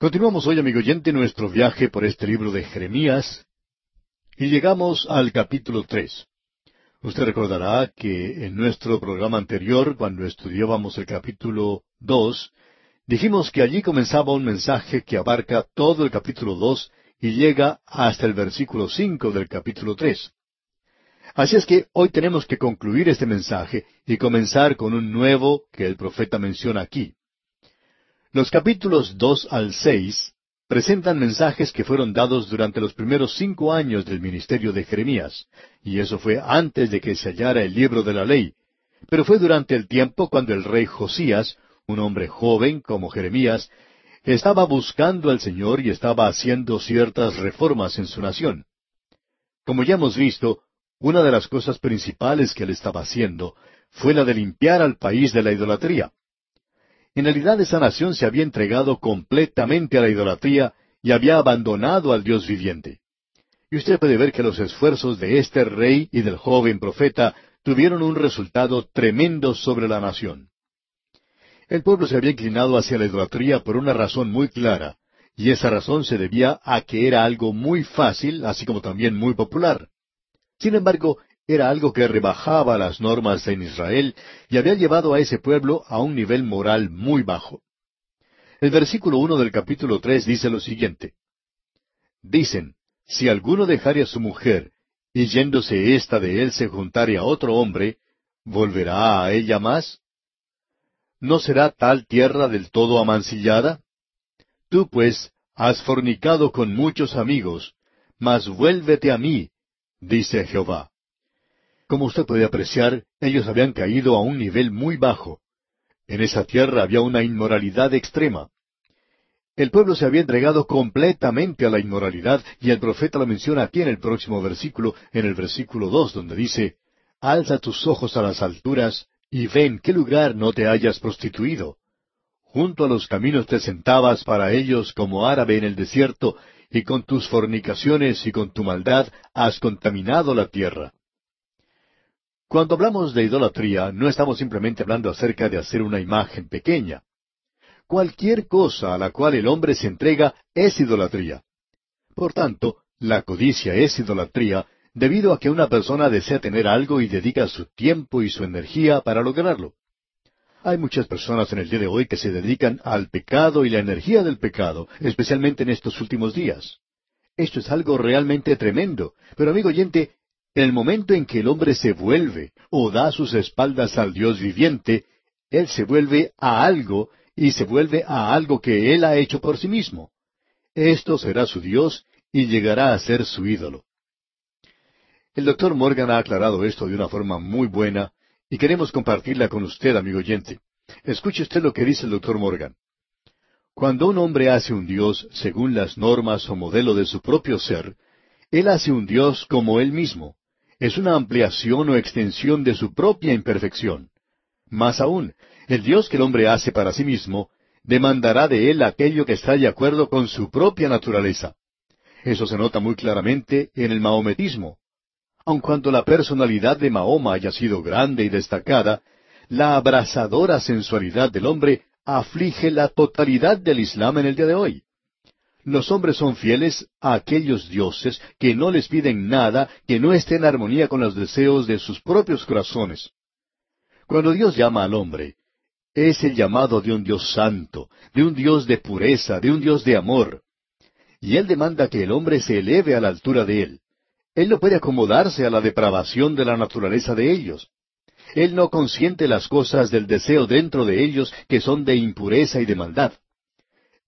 Continuamos hoy, amigo oyente, nuestro viaje por este libro de Jeremías y llegamos al capítulo tres. Usted recordará que en nuestro programa anterior, cuando estudiábamos el capítulo dos, dijimos que allí comenzaba un mensaje que abarca todo el capítulo dos y llega hasta el versículo cinco del capítulo tres. Así es que hoy tenemos que concluir este mensaje y comenzar con un nuevo que el profeta menciona aquí. Los capítulos dos al seis presentan mensajes que fueron dados durante los primeros cinco años del ministerio de Jeremías, y eso fue antes de que se hallara el libro de la ley, pero fue durante el tiempo cuando el rey Josías, un hombre joven como Jeremías, estaba buscando al Señor y estaba haciendo ciertas reformas en su nación. Como ya hemos visto, una de las cosas principales que él estaba haciendo fue la de limpiar al país de la idolatría. En realidad esa nación se había entregado completamente a la idolatría y había abandonado al Dios viviente. Y usted puede ver que los esfuerzos de este rey y del joven profeta tuvieron un resultado tremendo sobre la nación. El pueblo se había inclinado hacia la idolatría por una razón muy clara, y esa razón se debía a que era algo muy fácil, así como también muy popular. Sin embargo, era algo que rebajaba las normas en Israel y había llevado a ese pueblo a un nivel moral muy bajo. El versículo uno del capítulo tres dice lo siguiente. Dicen, si alguno dejare a su mujer, y yéndose ésta de él se juntare a otro hombre, ¿volverá a ella más? ¿No será tal tierra del todo amancillada? Tú, pues, has fornicado con muchos amigos, mas vuélvete a mí, dice Jehová. Como usted puede apreciar, ellos habían caído a un nivel muy bajo. En esa tierra había una inmoralidad extrema. El pueblo se había entregado completamente a la inmoralidad, y el profeta lo menciona aquí en el próximo versículo, en el versículo dos, donde dice, Alza tus ojos a las alturas, y ven qué lugar no te hayas prostituido. Junto a los caminos te sentabas para ellos como árabe en el desierto, y con tus fornicaciones y con tu maldad has contaminado la tierra. Cuando hablamos de idolatría, no estamos simplemente hablando acerca de hacer una imagen pequeña. Cualquier cosa a la cual el hombre se entrega es idolatría. Por tanto, la codicia es idolatría debido a que una persona desea tener algo y dedica su tiempo y su energía para lograrlo. Hay muchas personas en el día de hoy que se dedican al pecado y la energía del pecado, especialmente en estos últimos días. Esto es algo realmente tremendo. Pero amigo oyente, el momento en que el hombre se vuelve o da sus espaldas al Dios viviente, él se vuelve a algo y se vuelve a algo que él ha hecho por sí mismo. Esto será su Dios y llegará a ser su ídolo. El doctor Morgan ha aclarado esto de una forma muy buena y queremos compartirla con usted, amigo oyente. Escuche usted lo que dice el doctor Morgan. Cuando un hombre hace un Dios según las normas o modelo de su propio ser, él hace un Dios como él mismo es una ampliación o extensión de su propia imperfección. Más aún, el Dios que el hombre hace para sí mismo demandará de él aquello que está de acuerdo con su propia naturaleza. Eso se nota muy claramente en el mahometismo. Aun cuando la personalidad de Mahoma haya sido grande y destacada, la abrasadora sensualidad del hombre aflige la totalidad del Islam en el día de hoy. Los hombres son fieles a aquellos dioses que no les piden nada que no esté en armonía con los deseos de sus propios corazones. Cuando Dios llama al hombre, es el llamado de un Dios santo, de un Dios de pureza, de un Dios de amor. Y Él demanda que el hombre se eleve a la altura de Él. Él no puede acomodarse a la depravación de la naturaleza de ellos. Él no consiente las cosas del deseo dentro de ellos que son de impureza y de maldad.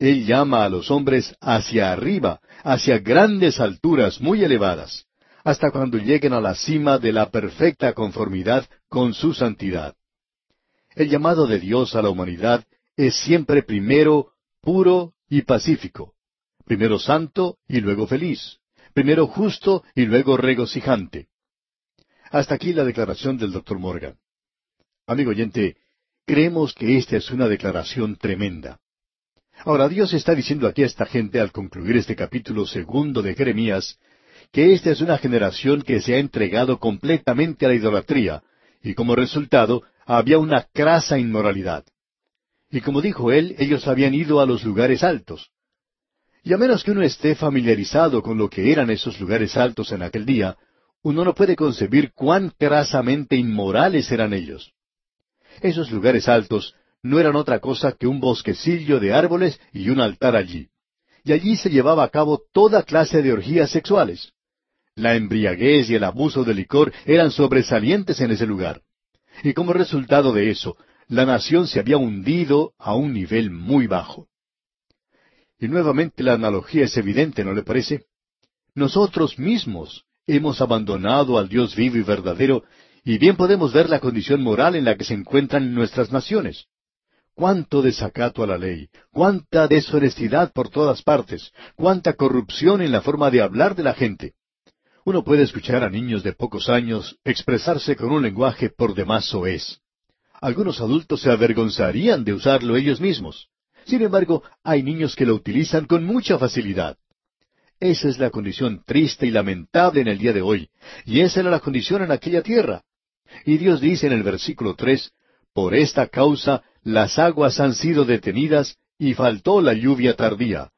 Él llama a los hombres hacia arriba, hacia grandes alturas muy elevadas, hasta cuando lleguen a la cima de la perfecta conformidad con su santidad. El llamado de Dios a la humanidad es siempre primero puro y pacífico, primero santo y luego feliz, primero justo y luego regocijante. Hasta aquí la declaración del doctor Morgan. Amigo oyente, creemos que esta es una declaración tremenda. Ahora Dios está diciendo aquí a esta gente al concluir este capítulo segundo de Jeremías, que esta es una generación que se ha entregado completamente a la idolatría, y como resultado había una crasa inmoralidad. Y como dijo él, ellos habían ido a los lugares altos. Y a menos que uno esté familiarizado con lo que eran esos lugares altos en aquel día, uno no puede concebir cuán crasamente inmorales eran ellos. Esos lugares altos no eran otra cosa que un bosquecillo de árboles y un altar allí. Y allí se llevaba a cabo toda clase de orgías sexuales. La embriaguez y el abuso de licor eran sobresalientes en ese lugar. Y como resultado de eso, la nación se había hundido a un nivel muy bajo. Y nuevamente la analogía es evidente, ¿no le parece? Nosotros mismos hemos abandonado al Dios vivo y verdadero, y bien podemos ver la condición moral en la que se encuentran nuestras naciones. Cuánto desacato a la ley, cuánta deshonestidad por todas partes, cuánta corrupción en la forma de hablar de la gente. Uno puede escuchar a niños de pocos años expresarse con un lenguaje por demás soez. Algunos adultos se avergonzarían de usarlo ellos mismos. Sin embargo, hay niños que lo utilizan con mucha facilidad. Esa es la condición triste y lamentable en el día de hoy, y esa era la condición en aquella tierra. Y Dios dice en el versículo tres, Por esta causa las aguas han sido detenidas y faltó la lluvia tardía,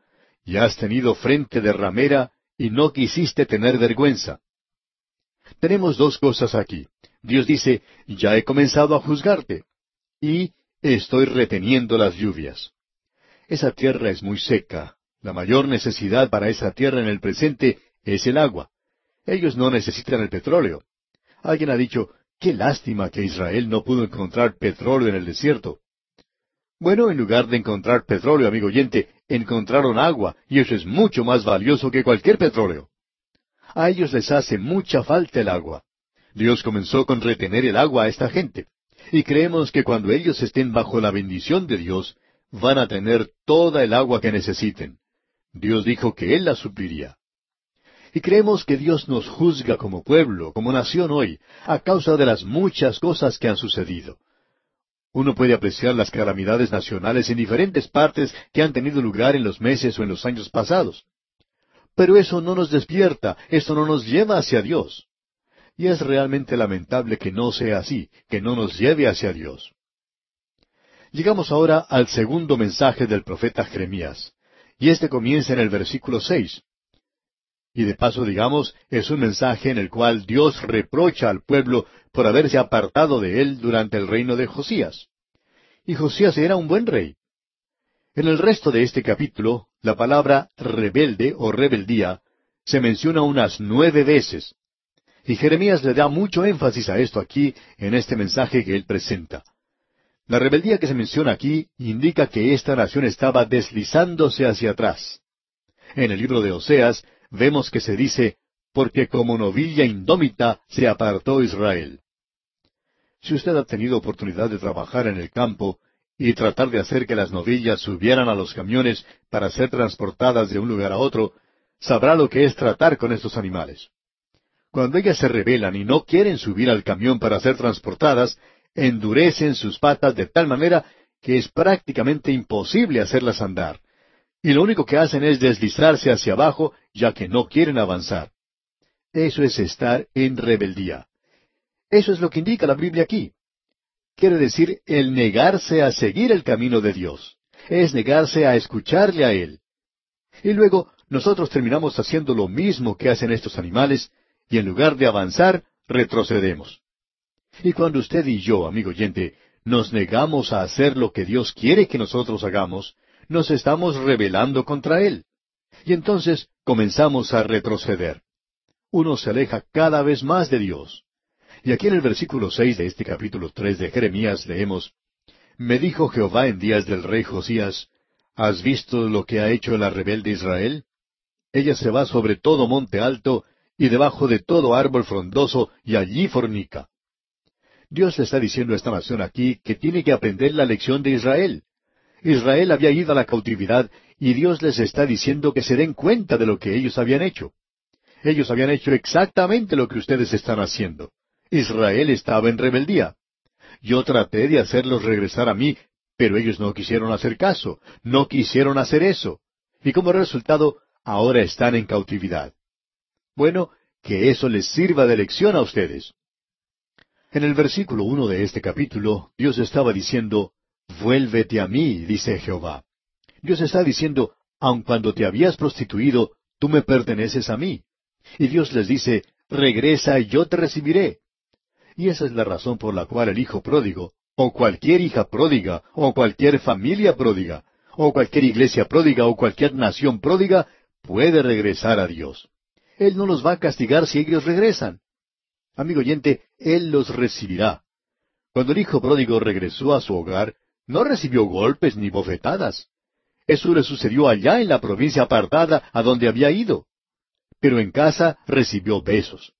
y has tenido frente de ramera y no quisiste tener vergüenza. Tenemos dos cosas aquí. Dios dice, ya he comenzado a juzgarte, y estoy reteniendo las lluvias. Esa tierra es muy seca. La mayor necesidad para esa tierra en el presente es el agua. Ellos no necesitan el petróleo. Alguien ha dicho, qué lástima que Israel no pudo encontrar petróleo en el desierto. Bueno, en lugar de encontrar petróleo, amigo oyente, encontraron agua, y eso es mucho más valioso que cualquier petróleo. A ellos les hace mucha falta el agua. Dios comenzó con retener el agua a esta gente. Y creemos que cuando ellos estén bajo la bendición de Dios, van a tener toda el agua que necesiten. Dios dijo que Él la supliría. Y creemos que Dios nos juzga como pueblo, como nación hoy, a causa de las muchas cosas que han sucedido. Uno puede apreciar las calamidades nacionales en diferentes partes que han tenido lugar en los meses o en los años pasados. Pero eso no nos despierta, eso no nos lleva hacia Dios. Y es realmente lamentable que no sea así, que no nos lleve hacia Dios. Llegamos ahora al segundo mensaje del profeta Jeremías, y este comienza en el versículo seis. Y de paso, digamos, es un mensaje en el cual Dios reprocha al pueblo por haberse apartado de él durante el reino de Josías. Y Josías era un buen rey. En el resto de este capítulo, la palabra rebelde o rebeldía se menciona unas nueve veces. Y Jeremías le da mucho énfasis a esto aquí en este mensaje que él presenta. La rebeldía que se menciona aquí indica que esta nación estaba deslizándose hacia atrás. En el libro de Oseas vemos que se dice, porque como novilla indómita se apartó Israel. Si usted ha tenido oportunidad de trabajar en el campo y tratar de hacer que las novillas subieran a los camiones para ser transportadas de un lugar a otro, sabrá lo que es tratar con estos animales. Cuando ellas se rebelan y no quieren subir al camión para ser transportadas, endurecen sus patas de tal manera que es prácticamente imposible hacerlas andar. Y lo único que hacen es deslizarse hacia abajo, ya que no quieren avanzar. Eso es estar en rebeldía. Eso es lo que indica la Biblia aquí. Quiere decir el negarse a seguir el camino de Dios. Es negarse a escucharle a Él. Y luego nosotros terminamos haciendo lo mismo que hacen estos animales, y en lugar de avanzar, retrocedemos. Y cuando usted y yo, amigo oyente, nos negamos a hacer lo que Dios quiere que nosotros hagamos, nos estamos rebelando contra Él. Y entonces comenzamos a retroceder. Uno se aleja cada vez más de Dios. Y aquí en el versículo seis de este capítulo tres de Jeremías leemos Me dijo Jehová en días del rey Josías ¿Has visto lo que ha hecho la rebelde Israel? Ella se va sobre todo monte alto y debajo de todo árbol frondoso y allí fornica. Dios le está diciendo a esta nación aquí que tiene que aprender la lección de Israel. Israel había ido a la cautividad y Dios les está diciendo que se den cuenta de lo que ellos habían hecho. Ellos habían hecho exactamente lo que ustedes están haciendo. Israel estaba en rebeldía. Yo traté de hacerlos regresar a mí, pero ellos no quisieron hacer caso, no quisieron hacer eso. Y como resultado, ahora están en cautividad. Bueno, que eso les sirva de lección a ustedes. En el versículo uno de este capítulo, Dios estaba diciendo, Vuélvete a mí, dice Jehová. Dios está diciendo, aun cuando te habías prostituido, tú me perteneces a mí. Y Dios les dice, regresa y yo te recibiré. Y esa es la razón por la cual el hijo pródigo, o cualquier hija pródiga, o cualquier familia pródiga, o cualquier iglesia pródiga, o cualquier nación pródiga, puede regresar a Dios. Él no los va a castigar si ellos regresan. Amigo oyente, Él los recibirá. Cuando el hijo pródigo regresó a su hogar, no recibió golpes ni bofetadas. Eso le sucedió allá en la provincia apartada a donde había ido. Pero en casa recibió besos.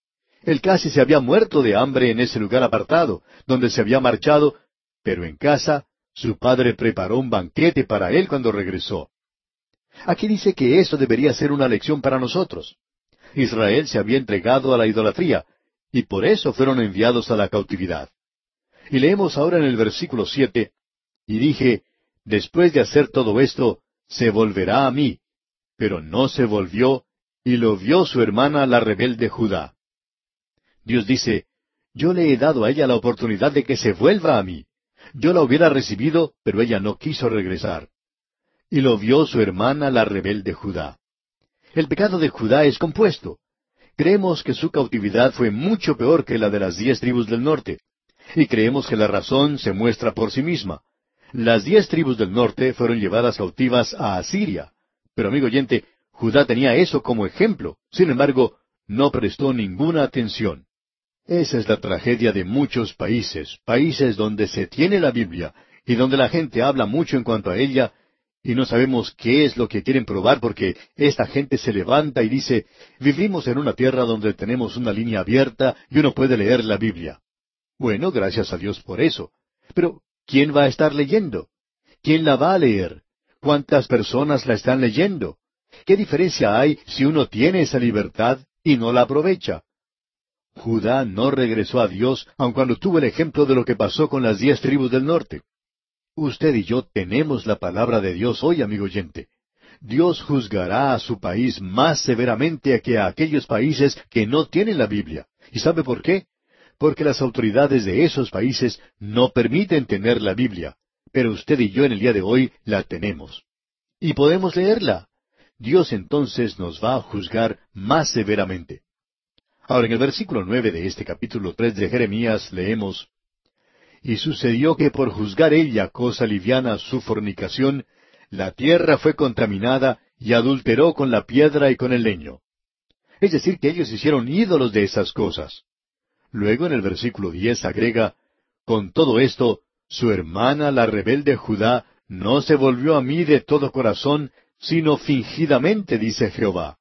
Él casi se había muerto de hambre en ese lugar apartado, donde se había marchado, pero en casa su padre preparó un banquete para él cuando regresó. Aquí dice que eso debería ser una lección para nosotros. Israel se había entregado a la idolatría, y por eso fueron enviados a la cautividad. Y leemos ahora en el versículo siete, y dije, después de hacer todo esto, se volverá a mí. Pero no se volvió, y lo vio su hermana la rebelde Judá. Dios dice, yo le he dado a ella la oportunidad de que se vuelva a mí. Yo la hubiera recibido, pero ella no quiso regresar. Y lo vio su hermana la rebelde Judá. El pecado de Judá es compuesto. Creemos que su cautividad fue mucho peor que la de las diez tribus del norte. Y creemos que la razón se muestra por sí misma. Las diez tribus del norte fueron llevadas cautivas a Asiria. Pero amigo oyente, Judá tenía eso como ejemplo. Sin embargo, no prestó ninguna atención. Esa es la tragedia de muchos países, países donde se tiene la Biblia y donde la gente habla mucho en cuanto a ella y no sabemos qué es lo que quieren probar porque esta gente se levanta y dice, vivimos en una tierra donde tenemos una línea abierta y uno puede leer la Biblia. Bueno, gracias a Dios por eso. Pero, ¿quién va a estar leyendo? ¿Quién la va a leer? ¿Cuántas personas la están leyendo? ¿Qué diferencia hay si uno tiene esa libertad y no la aprovecha? Judá no regresó a Dios aun cuando tuvo el ejemplo de lo que pasó con las diez tribus del norte. Usted y yo tenemos la palabra de Dios hoy, amigo oyente. Dios juzgará a su país más severamente que a aquellos países que no tienen la Biblia. ¿Y sabe por qué? Porque las autoridades de esos países no permiten tener la Biblia. Pero usted y yo en el día de hoy la tenemos. Y podemos leerla. Dios entonces nos va a juzgar más severamente. Ahora, en el versículo nueve de este capítulo tres de Jeremías leemos Y sucedió que por juzgar ella cosa liviana su fornicación, la tierra fue contaminada y adulteró con la piedra y con el leño. Es decir, que ellos hicieron ídolos de esas cosas. Luego en el versículo diez agrega Con todo esto, su hermana la rebelde Judá no se volvió a mí de todo corazón, sino fingidamente, dice Jehová.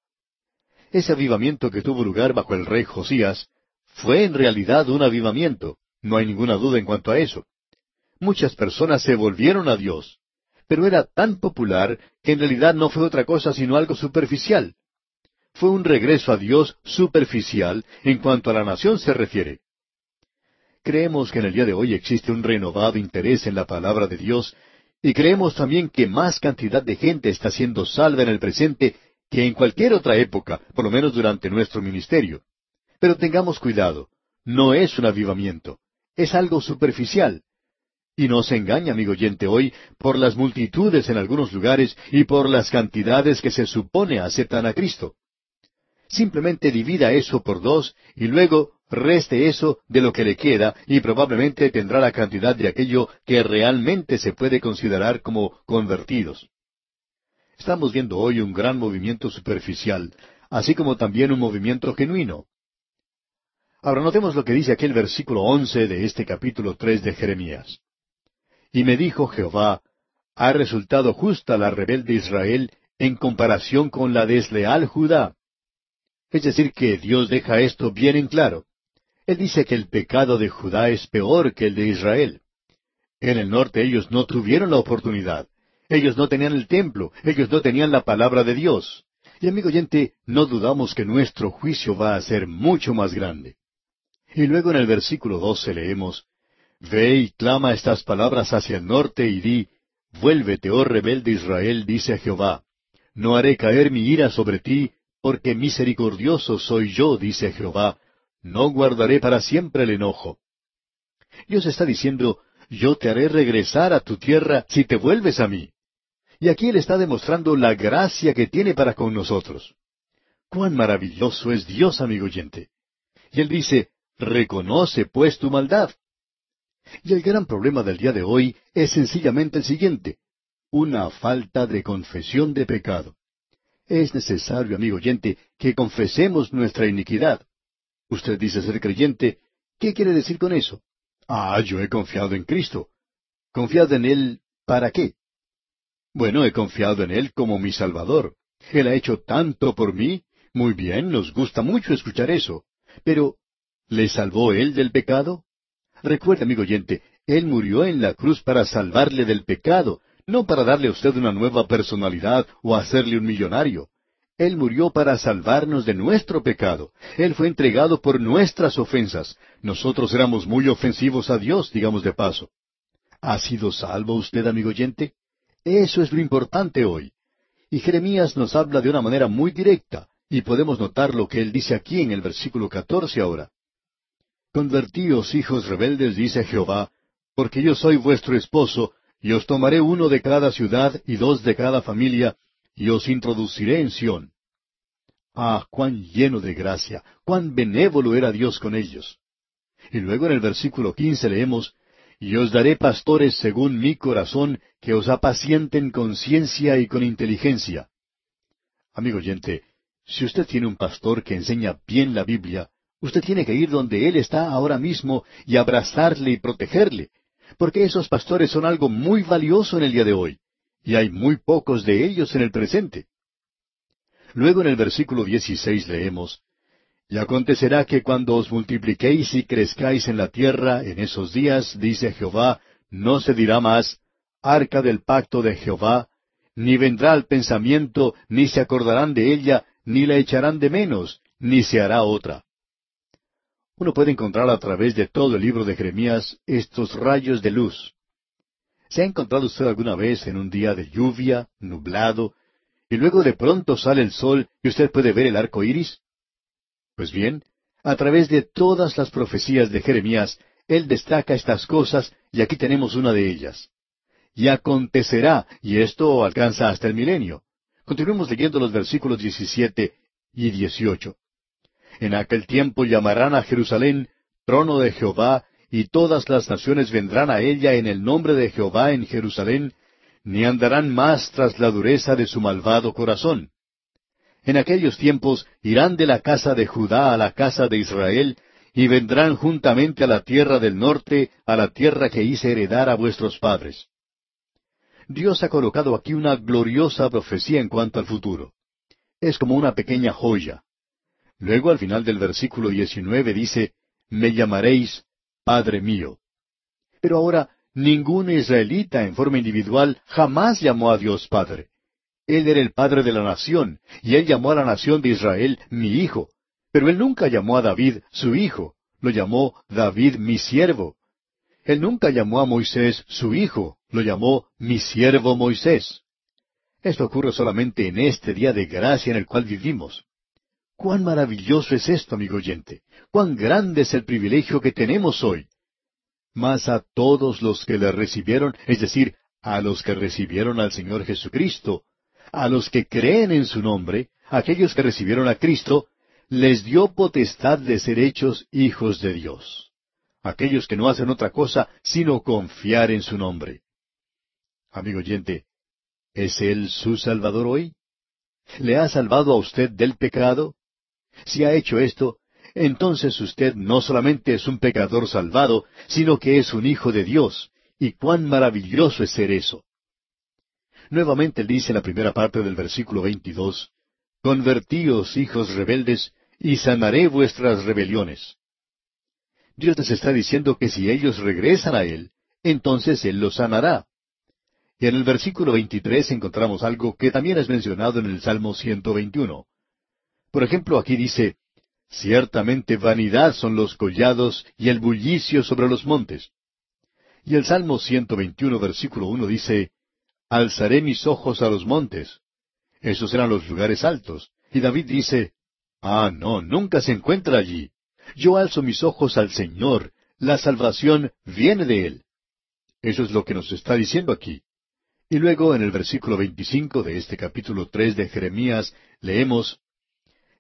Ese avivamiento que tuvo lugar bajo el rey Josías fue en realidad un avivamiento, no hay ninguna duda en cuanto a eso. Muchas personas se volvieron a Dios, pero era tan popular que en realidad no fue otra cosa sino algo superficial. Fue un regreso a Dios superficial en cuanto a la nación se refiere. Creemos que en el día de hoy existe un renovado interés en la palabra de Dios y creemos también que más cantidad de gente está siendo salva en el presente que en cualquier otra época, por lo menos durante nuestro ministerio. Pero tengamos cuidado, no es un avivamiento, es algo superficial. Y no se engaña, amigo oyente, hoy por las multitudes en algunos lugares y por las cantidades que se supone aceptan a Cristo. Simplemente divida eso por dos y luego reste eso de lo que le queda y probablemente tendrá la cantidad de aquello que realmente se puede considerar como convertidos. Estamos viendo hoy un gran movimiento superficial, así como también un movimiento genuino. Ahora notemos lo que dice aquel versículo once de este capítulo tres de Jeremías. Y me dijo Jehová, ha resultado justa la rebelde Israel en comparación con la desleal Judá. Es decir, que Dios deja esto bien en claro. Él dice que el pecado de Judá es peor que el de Israel. En el norte ellos no tuvieron la oportunidad. Ellos no tenían el templo, ellos no tenían la palabra de Dios. Y amigo oyente, no dudamos que nuestro juicio va a ser mucho más grande. Y luego en el versículo doce leemos, Ve y clama estas palabras hacia el norte y di, Vuélvete, oh rebelde Israel, dice Jehová, no haré caer mi ira sobre ti, porque misericordioso soy yo, dice Jehová, no guardaré para siempre el enojo. Dios está diciendo, yo te haré regresar a tu tierra si te vuelves a mí. Y aquí Él está demostrando la gracia que tiene para con nosotros. Cuán maravilloso es Dios, amigo oyente. Y Él dice, reconoce pues tu maldad. Y el gran problema del día de hoy es sencillamente el siguiente, una falta de confesión de pecado. Es necesario, amigo oyente, que confesemos nuestra iniquidad. Usted dice ser creyente, ¿qué quiere decir con eso? Ah, yo he confiado en Cristo. ¿Confiado en Él para qué? Bueno, he confiado en Él como mi Salvador. Él ha hecho tanto por mí. Muy bien, nos gusta mucho escuchar eso. Pero, ¿le salvó Él del pecado? Recuerde, amigo oyente, Él murió en la cruz para salvarle del pecado, no para darle a usted una nueva personalidad o hacerle un millonario. Él murió para salvarnos de nuestro pecado. Él fue entregado por nuestras ofensas. Nosotros éramos muy ofensivos a Dios, digamos de paso. ¿Ha sido salvo usted, amigo oyente? Eso es lo importante hoy. Y Jeremías nos habla de una manera muy directa, y podemos notar lo que él dice aquí en el versículo catorce ahora. Convertíos, hijos rebeldes, dice Jehová, porque yo soy vuestro esposo, y os tomaré uno de cada ciudad y dos de cada familia, y os introduciré en Sión. Ah, cuán lleno de gracia, cuán benévolo era Dios con ellos. Y luego en el versículo quince leemos, Y os daré pastores según mi corazón, que os apacienten con ciencia y con inteligencia. Amigo oyente, si usted tiene un pastor que enseña bien la Biblia, Usted tiene que ir donde Él está ahora mismo y abrazarle y protegerle, porque esos pastores son algo muy valioso en el día de hoy, y hay muy pocos de ellos en el presente. Luego en el versículo 16 leemos, Y acontecerá que cuando os multipliquéis y crezcáis en la tierra en esos días, dice Jehová, no se dirá más, arca del pacto de Jehová, ni vendrá al pensamiento, ni se acordarán de ella, ni la echarán de menos, ni se hará otra uno puede encontrar a través de todo el libro de Jeremías estos rayos de luz. ¿Se ha encontrado usted alguna vez en un día de lluvia, nublado, y luego de pronto sale el sol y usted puede ver el arco iris? Pues bien, a través de todas las profecías de Jeremías, él destaca estas cosas y aquí tenemos una de ellas. Y acontecerá, y esto alcanza hasta el milenio. Continuemos leyendo los versículos 17 y 18. En aquel tiempo llamarán a Jerusalén trono de Jehová, y todas las naciones vendrán a ella en el nombre de Jehová en Jerusalén, ni andarán más tras la dureza de su malvado corazón. En aquellos tiempos irán de la casa de Judá a la casa de Israel, y vendrán juntamente a la tierra del norte, a la tierra que hice heredar a vuestros padres. Dios ha colocado aquí una gloriosa profecía en cuanto al futuro. Es como una pequeña joya. Luego al final del versículo 19 dice, Me llamaréis Padre mío. Pero ahora, ningún israelita en forma individual jamás llamó a Dios Padre. Él era el Padre de la nación, y él llamó a la nación de Israel mi hijo. Pero él nunca llamó a David su hijo, lo llamó David mi siervo. Él nunca llamó a Moisés su hijo, lo llamó mi siervo Moisés. Esto ocurre solamente en este día de gracia en el cual vivimos. Cuán maravilloso es esto, amigo oyente. Cuán grande es el privilegio que tenemos hoy. Mas a todos los que le recibieron, es decir, a los que recibieron al Señor Jesucristo, a los que creen en su nombre, aquellos que recibieron a Cristo, les dio potestad de ser hechos hijos de Dios. Aquellos que no hacen otra cosa sino confiar en su nombre. Amigo oyente, ¿es Él su Salvador hoy? ¿Le ha salvado a usted del pecado? Si ha hecho esto, entonces usted no solamente es un pecador salvado, sino que es un hijo de Dios. Y cuán maravilloso es ser eso. Nuevamente dice la primera parte del versículo 22, Convertíos, hijos rebeldes, y sanaré vuestras rebeliones. Dios les está diciendo que si ellos regresan a Él, entonces Él los sanará. Y en el versículo 23 encontramos algo que también es mencionado en el Salmo 121. Por ejemplo, aquí dice, Ciertamente vanidad son los collados y el bullicio sobre los montes. Y el Salmo 121, versículo 1 dice, Alzaré mis ojos a los montes. Esos eran los lugares altos. Y David dice, Ah, no, nunca se encuentra allí. Yo alzo mis ojos al Señor. La salvación viene de Él. Eso es lo que nos está diciendo aquí. Y luego en el versículo 25 de este capítulo 3 de Jeremías leemos,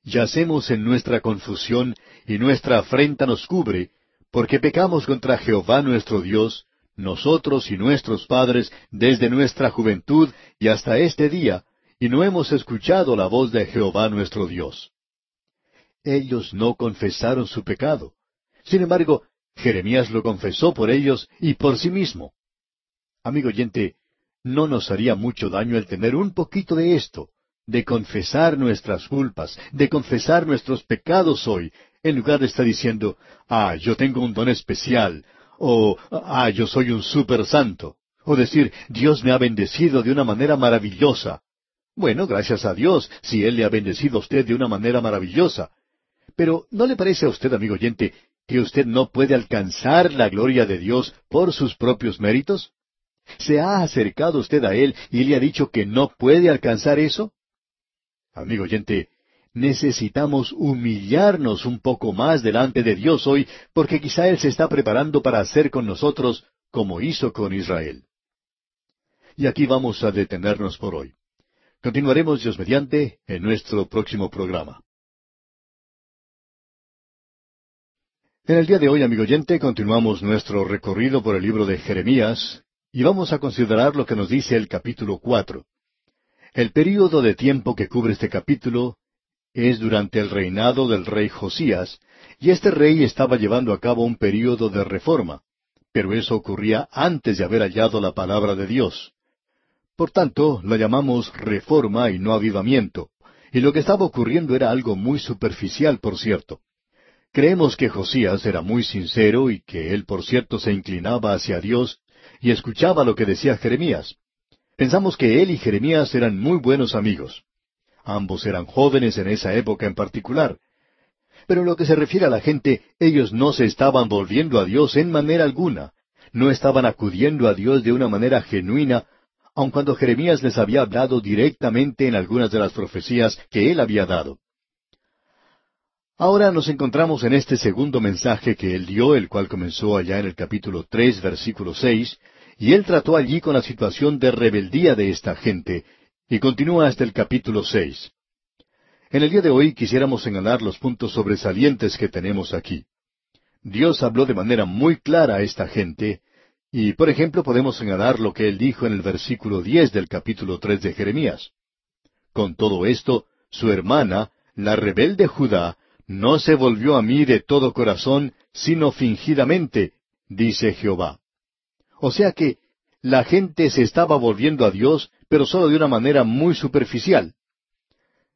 Yacemos en nuestra confusión y nuestra afrenta nos cubre, porque pecamos contra Jehová nuestro Dios, nosotros y nuestros padres desde nuestra juventud y hasta este día, y no hemos escuchado la voz de Jehová nuestro Dios. Ellos no confesaron su pecado. Sin embargo, Jeremías lo confesó por ellos y por sí mismo. Amigo oyente, no nos haría mucho daño el tener un poquito de esto, de confesar nuestras culpas, de confesar nuestros pecados hoy, en lugar de estar diciendo, ah, yo tengo un don especial, o ah, yo soy un super santo, o decir, Dios me ha bendecido de una manera maravillosa. Bueno, gracias a Dios, si Él le ha bendecido a usted de una manera maravillosa. Pero ¿no le parece a usted, amigo oyente, que usted no puede alcanzar la gloria de Dios por sus propios méritos? ¿Se ha acercado usted a Él y le ha dicho que no puede alcanzar eso? Amigo oyente, necesitamos humillarnos un poco más delante de Dios hoy, porque quizá Él se está preparando para hacer con nosotros como hizo con Israel. Y aquí vamos a detenernos por hoy. Continuaremos, Dios mediante, en nuestro próximo programa. En el día de hoy, amigo oyente, continuamos nuestro recorrido por el libro de Jeremías y vamos a considerar lo que nos dice el capítulo cuatro. El período de tiempo que cubre este capítulo es durante el reinado del rey Josías, y este rey estaba llevando a cabo un período de reforma, pero eso ocurría antes de haber hallado la palabra de Dios. Por tanto, la llamamos reforma y no avivamiento, y lo que estaba ocurriendo era algo muy superficial, por cierto. Creemos que Josías era muy sincero y que él, por cierto, se inclinaba hacia Dios y escuchaba lo que decía Jeremías. Pensamos que él y Jeremías eran muy buenos amigos. Ambos eran jóvenes en esa época en particular. Pero en lo que se refiere a la gente, ellos no se estaban volviendo a Dios en manera alguna. No estaban acudiendo a Dios de una manera genuina, aun cuando Jeremías les había hablado directamente en algunas de las profecías que él había dado. Ahora nos encontramos en este segundo mensaje que él dio, el cual comenzó allá en el capítulo tres, versículo seis, y él trató allí con la situación de rebeldía de esta gente, y continúa hasta el capítulo seis. En el día de hoy quisiéramos señalar los puntos sobresalientes que tenemos aquí. Dios habló de manera muy clara a esta gente, y por ejemplo podemos señalar lo que él dijo en el versículo diez del capítulo tres de Jeremías. Con todo esto, su hermana, la rebelde Judá, no se volvió a mí de todo corazón, sino fingidamente, dice Jehová. O sea que la gente se estaba volviendo a Dios pero solo de una manera muy superficial.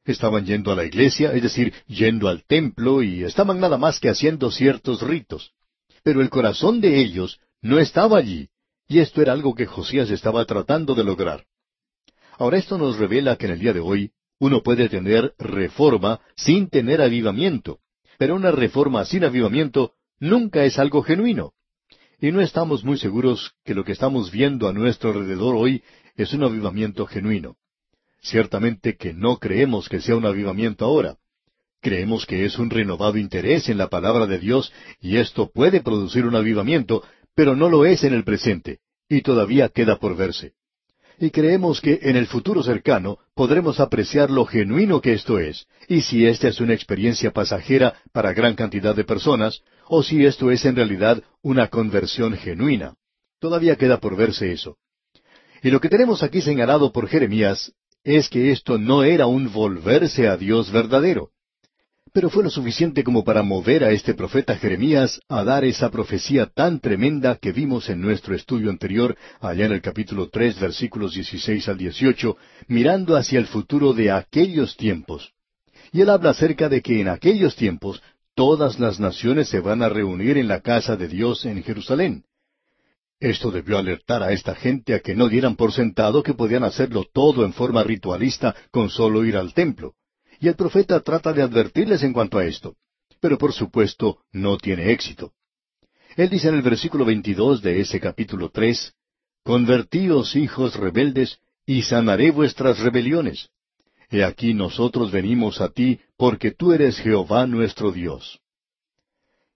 Estaban yendo a la iglesia, es decir, yendo al templo, y estaban nada más que haciendo ciertos ritos. Pero el corazón de ellos no estaba allí, y esto era algo que Josías estaba tratando de lograr. Ahora esto nos revela que en el día de hoy uno puede tener reforma sin tener avivamiento, pero una reforma sin avivamiento nunca es algo genuino. Y no estamos muy seguros que lo que estamos viendo a nuestro alrededor hoy es un avivamiento genuino. Ciertamente que no creemos que sea un avivamiento ahora. Creemos que es un renovado interés en la palabra de Dios y esto puede producir un avivamiento, pero no lo es en el presente, y todavía queda por verse. Y creemos que en el futuro cercano podremos apreciar lo genuino que esto es, y si esta es una experiencia pasajera para gran cantidad de personas, o si esto es en realidad una conversión genuina. Todavía queda por verse eso. Y lo que tenemos aquí señalado por Jeremías es que esto no era un volverse a Dios verdadero. Pero fue lo suficiente como para mover a este profeta Jeremías a dar esa profecía tan tremenda que vimos en nuestro estudio anterior, allá en el capítulo tres, versículos dieciséis al dieciocho, mirando hacia el futuro de aquellos tiempos. Y él habla acerca de que en aquellos tiempos todas las naciones se van a reunir en la casa de Dios en Jerusalén. Esto debió alertar a esta gente a que no dieran por sentado que podían hacerlo todo en forma ritualista con solo ir al templo. Y el profeta trata de advertirles en cuanto a esto. Pero por supuesto no tiene éxito. Él dice en el versículo 22 de ese capítulo 3, Convertíos hijos rebeldes, y sanaré vuestras rebeliones. He aquí nosotros venimos a ti, porque tú eres Jehová nuestro Dios.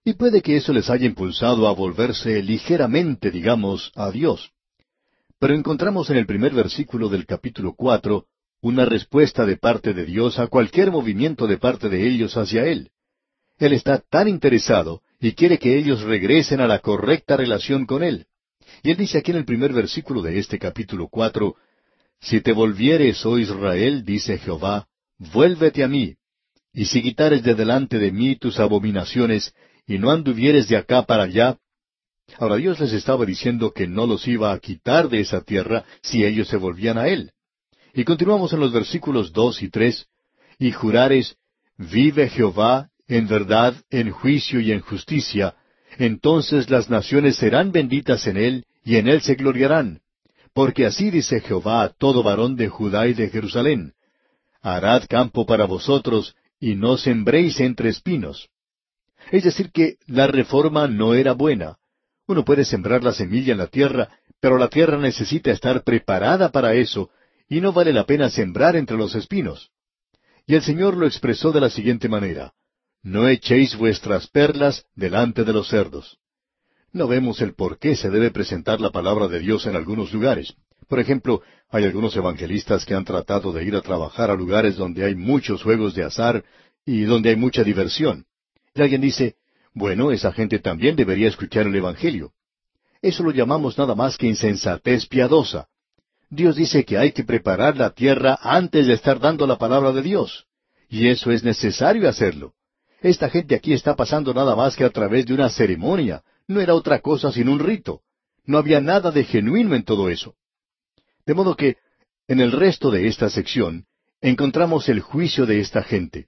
Y puede que eso les haya impulsado a volverse ligeramente, digamos, a Dios. Pero encontramos en el primer versículo del capítulo cuatro una respuesta de parte de Dios a cualquier movimiento de parte de ellos hacia Él. Él está tan interesado y quiere que ellos regresen a la correcta relación con Él. Y Él dice aquí en el primer versículo de este capítulo cuatro, Si te volvieres, oh Israel, dice Jehová, vuélvete a mí, y si quitares de delante de mí tus abominaciones, y no anduvieres de acá para allá, Ahora Dios les estaba diciendo que no los iba a quitar de esa tierra si ellos se volvían a Él. Y continuamos en los versículos dos y tres, y jurares, vive Jehová en verdad, en juicio y en justicia, entonces las naciones serán benditas en Él, y en Él se gloriarán. Porque así dice Jehová a todo varón de Judá y de Jerusalén, Harad campo para vosotros, y no sembréis entre espinos. Es decir, que la reforma no era buena. Uno puede sembrar la semilla en la tierra, pero la tierra necesita estar preparada para eso, y no vale la pena sembrar entre los espinos. Y el Señor lo expresó de la siguiente manera, No echéis vuestras perlas delante de los cerdos. No vemos el por qué se debe presentar la palabra de Dios en algunos lugares. Por ejemplo, hay algunos evangelistas que han tratado de ir a trabajar a lugares donde hay muchos juegos de azar y donde hay mucha diversión. Y alguien dice, bueno, esa gente también debería escuchar el Evangelio. Eso lo llamamos nada más que insensatez piadosa. Dios dice que hay que preparar la tierra antes de estar dando la palabra de Dios. Y eso es necesario hacerlo. Esta gente aquí está pasando nada más que a través de una ceremonia. No era otra cosa sino un rito. No había nada de genuino en todo eso. De modo que, en el resto de esta sección, encontramos el juicio de esta gente.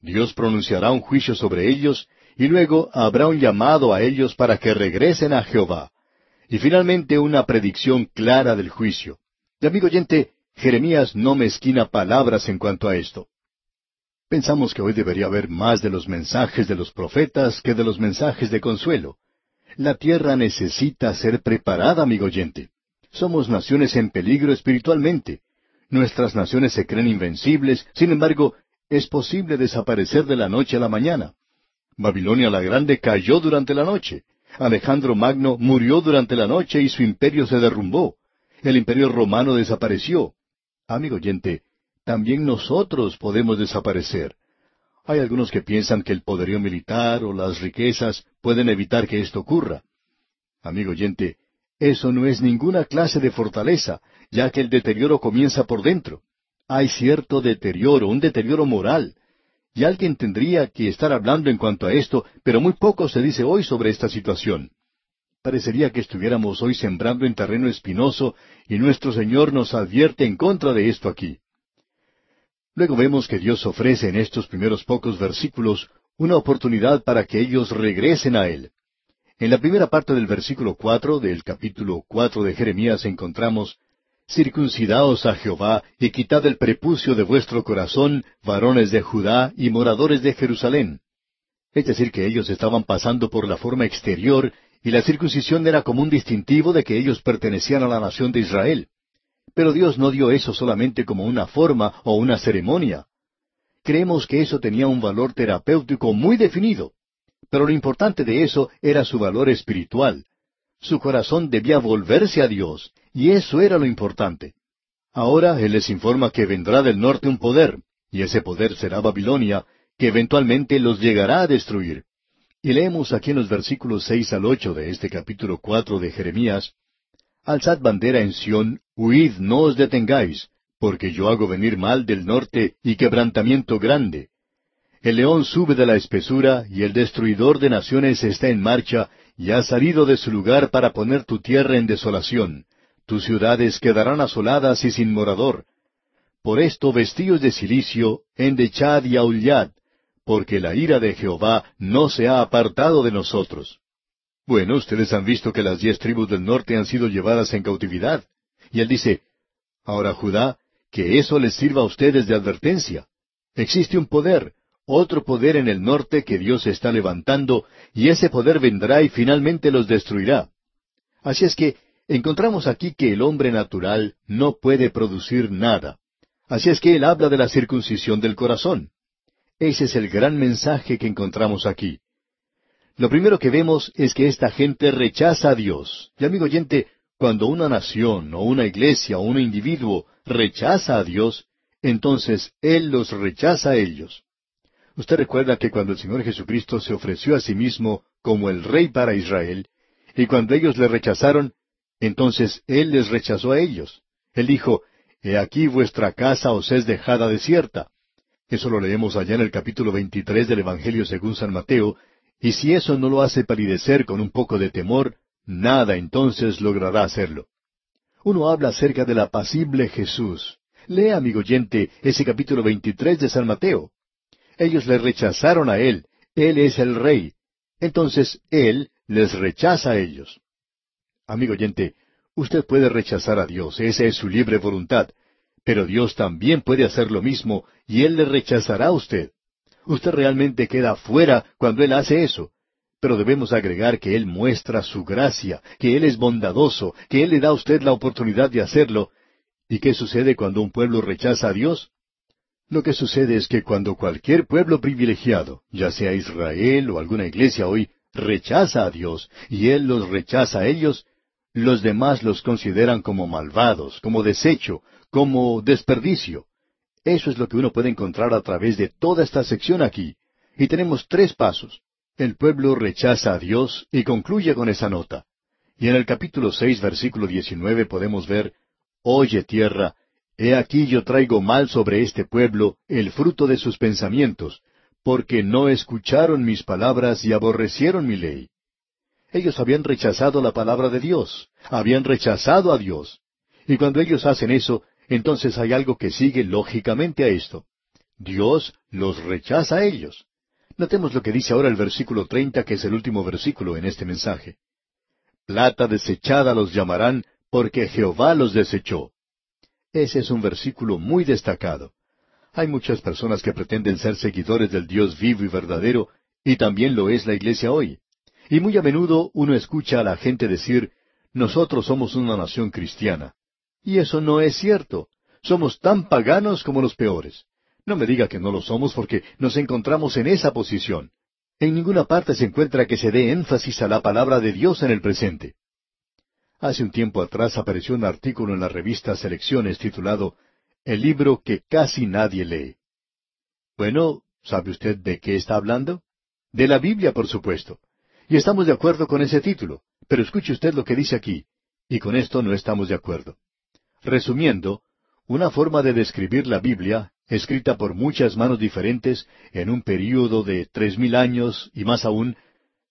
Dios pronunciará un juicio sobre ellos y luego habrá un llamado a ellos para que regresen a Jehová. Y finalmente una predicción clara del juicio. Y amigo oyente, Jeremías no mezquina palabras en cuanto a esto. Pensamos que hoy debería haber más de los mensajes de los profetas que de los mensajes de consuelo. La tierra necesita ser preparada, amigo oyente. Somos naciones en peligro espiritualmente. Nuestras naciones se creen invencibles, sin embargo, es posible desaparecer de la noche a la mañana. Babilonia la Grande cayó durante la noche. Alejandro Magno murió durante la noche y su imperio se derrumbó. El imperio romano desapareció. Amigo oyente, también nosotros podemos desaparecer. Hay algunos que piensan que el poderío militar o las riquezas pueden evitar que esto ocurra. Amigo oyente, eso no es ninguna clase de fortaleza, ya que el deterioro comienza por dentro. Hay cierto deterioro, un deterioro moral, y alguien tendría que estar hablando en cuanto a esto, pero muy poco se dice hoy sobre esta situación. Parecería que estuviéramos hoy sembrando en terreno espinoso y nuestro Señor nos advierte en contra de esto aquí. Luego vemos que Dios ofrece en estos primeros pocos versículos una oportunidad para que ellos regresen a Él. En la primera parte del versículo cuatro del capítulo cuatro de Jeremías encontramos Circuncidaos a Jehová, y quitad el prepucio de vuestro corazón, varones de Judá y moradores de Jerusalén. Es decir, que ellos estaban pasando por la forma exterior, y la circuncisión era como un distintivo de que ellos pertenecían a la nación de Israel. Pero Dios no dio eso solamente como una forma o una ceremonia. Creemos que eso tenía un valor terapéutico muy definido. Pero lo importante de eso era su valor espiritual. Su corazón debía volverse a Dios, y eso era lo importante. Ahora Él les informa que vendrá del norte un poder, y ese poder será Babilonia, que eventualmente los llegará a destruir. Y leemos aquí en los versículos seis al ocho de este capítulo cuatro de Jeremías, Alzad bandera en Sión, huid, no os detengáis, porque yo hago venir mal del norte y quebrantamiento grande. El león sube de la espesura, y el destruidor de naciones está en marcha, y ha salido de su lugar para poner tu tierra en desolación. Tus ciudades quedarán asoladas y sin morador. Por esto vestíos de cilicio, endechad y aullad, porque la ira de Jehová no se ha apartado de nosotros. Bueno, ustedes han visto que las diez tribus del norte han sido llevadas en cautividad. Y él dice, ahora Judá, que eso les sirva a ustedes de advertencia. Existe un poder, otro poder en el norte que Dios está levantando, y ese poder vendrá y finalmente los destruirá. Así es que encontramos aquí que el hombre natural no puede producir nada. Así es que él habla de la circuncisión del corazón. Ese es el gran mensaje que encontramos aquí. Lo primero que vemos es que esta gente rechaza a Dios. Y amigo oyente, cuando una nación o una iglesia o un individuo rechaza a Dios, entonces Él los rechaza a ellos. Usted recuerda que cuando el Señor Jesucristo se ofreció a sí mismo como el Rey para Israel, y cuando ellos le rechazaron, entonces Él les rechazó a ellos. Él dijo, He aquí vuestra casa os es dejada desierta. Eso lo leemos allá en el capítulo 23 del Evangelio según San Mateo, y si eso no lo hace palidecer con un poco de temor, nada entonces logrará hacerlo. Uno habla acerca del apacible Jesús. Lea, amigo oyente, ese capítulo 23 de San Mateo. Ellos le rechazaron a Él. Él es el Rey. Entonces Él les rechaza a ellos. Amigo oyente, usted puede rechazar a Dios, esa es su libre voluntad, pero Dios también puede hacer lo mismo y Él le rechazará a usted. Usted realmente queda fuera cuando Él hace eso. Pero debemos agregar que Él muestra su gracia, que Él es bondadoso, que Él le da a usted la oportunidad de hacerlo. ¿Y qué sucede cuando un pueblo rechaza a Dios? Lo que sucede es que cuando cualquier pueblo privilegiado, ya sea Israel o alguna iglesia hoy, rechaza a Dios y Él los rechaza a ellos, los demás los consideran como malvados, como desecho, como desperdicio. Eso es lo que uno puede encontrar a través de toda esta sección aquí. Y tenemos tres pasos. El pueblo rechaza a Dios y concluye con esa nota. Y en el capítulo seis, versículo diecinueve podemos ver, Oye tierra, he aquí yo traigo mal sobre este pueblo el fruto de sus pensamientos, porque no escucharon mis palabras y aborrecieron mi ley. Ellos habían rechazado la palabra de Dios, habían rechazado a Dios. Y cuando ellos hacen eso, entonces hay algo que sigue lógicamente a esto. Dios los rechaza a ellos. Notemos lo que dice ahora el versículo treinta, que es el último versículo en este mensaje. Plata desechada los llamarán, porque Jehová los desechó. Ese es un versículo muy destacado. Hay muchas personas que pretenden ser seguidores del Dios vivo y verdadero, y también lo es la iglesia hoy. Y muy a menudo uno escucha a la gente decir, nosotros somos una nación cristiana. Y eso no es cierto. Somos tan paganos como los peores. No me diga que no lo somos porque nos encontramos en esa posición. En ninguna parte se encuentra que se dé énfasis a la palabra de Dios en el presente. Hace un tiempo atrás apareció un artículo en la revista Selecciones titulado El libro que casi nadie lee. Bueno, ¿sabe usted de qué está hablando? De la Biblia, por supuesto. Y estamos de acuerdo con ese título. Pero escuche usted lo que dice aquí. Y con esto no estamos de acuerdo. Resumiendo, una forma de describir la Biblia, escrita por muchas manos diferentes en un período de tres mil años y más aún,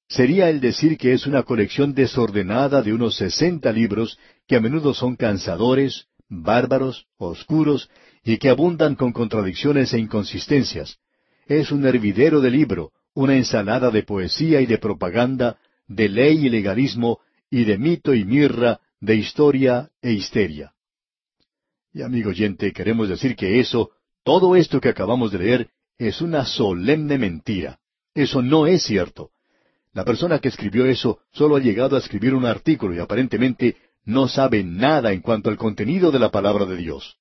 sería el decir que es una colección desordenada de unos sesenta libros que a menudo son cansadores, bárbaros, oscuros y que abundan con contradicciones e inconsistencias. Es un hervidero de libro, una ensalada de poesía y de propaganda, de ley y legalismo, y de mito y mirra, de historia e histeria. Y amigo oyente, queremos decir que eso, todo esto que acabamos de leer, es una solemne mentira. Eso no es cierto. La persona que escribió eso solo ha llegado a escribir un artículo y aparentemente no sabe nada en cuanto al contenido de la palabra de Dios.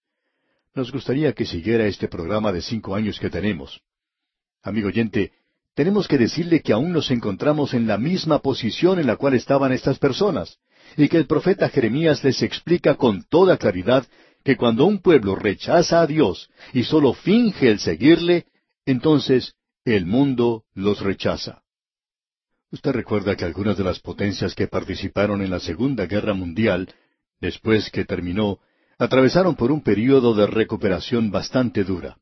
Nos gustaría que siguiera este programa de cinco años que tenemos. Amigo oyente, tenemos que decirle que aún nos encontramos en la misma posición en la cual estaban estas personas, y que el profeta Jeremías les explica con toda claridad que cuando un pueblo rechaza a Dios y solo finge el seguirle, entonces el mundo los rechaza. Usted recuerda que algunas de las potencias que participaron en la Segunda Guerra Mundial, después que terminó, atravesaron por un período de recuperación bastante dura.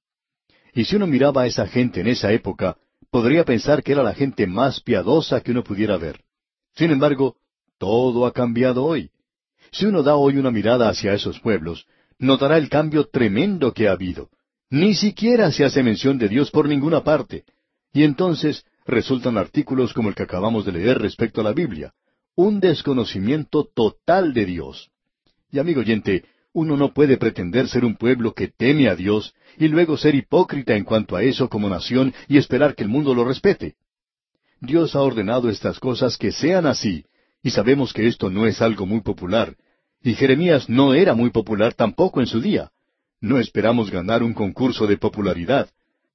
Y si uno miraba a esa gente en esa época, podría pensar que era la gente más piadosa que uno pudiera ver. Sin embargo, todo ha cambiado hoy. Si uno da hoy una mirada hacia esos pueblos, notará el cambio tremendo que ha habido. Ni siquiera se hace mención de Dios por ninguna parte. Y entonces resultan artículos como el que acabamos de leer respecto a la Biblia. Un desconocimiento total de Dios. Y amigo oyente, uno no puede pretender ser un pueblo que teme a Dios y luego ser hipócrita en cuanto a eso como nación y esperar que el mundo lo respete. Dios ha ordenado estas cosas que sean así, y sabemos que esto no es algo muy popular, y Jeremías no era muy popular tampoco en su día. No esperamos ganar un concurso de popularidad.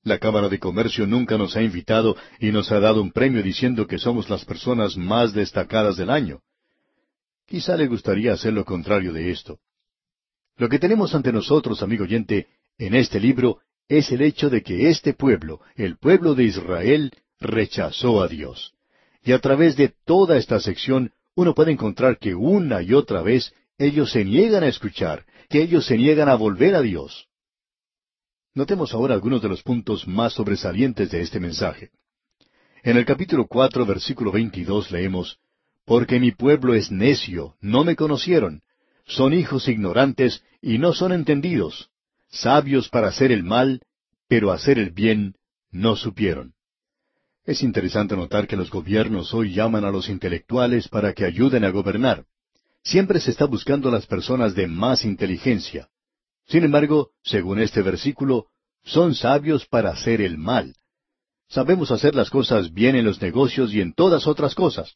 La Cámara de Comercio nunca nos ha invitado y nos ha dado un premio diciendo que somos las personas más destacadas del año. Quizá le gustaría hacer lo contrario de esto. Lo que tenemos ante nosotros, amigo oyente, en este libro es el hecho de que este pueblo, el pueblo de Israel, rechazó a Dios. Y a través de toda esta sección uno puede encontrar que una y otra vez ellos se niegan a escuchar, que ellos se niegan a volver a Dios. Notemos ahora algunos de los puntos más sobresalientes de este mensaje. En el capítulo cuatro, versículo veintidós leemos, Porque mi pueblo es necio, no me conocieron, son hijos ignorantes y no son entendidos, sabios para hacer el mal, pero hacer el bien no supieron. Es interesante notar que los gobiernos hoy llaman a los intelectuales para que ayuden a gobernar. Siempre se está buscando a las personas de más inteligencia. Sin embargo, según este versículo, son sabios para hacer el mal. Sabemos hacer las cosas bien en los negocios y en todas otras cosas.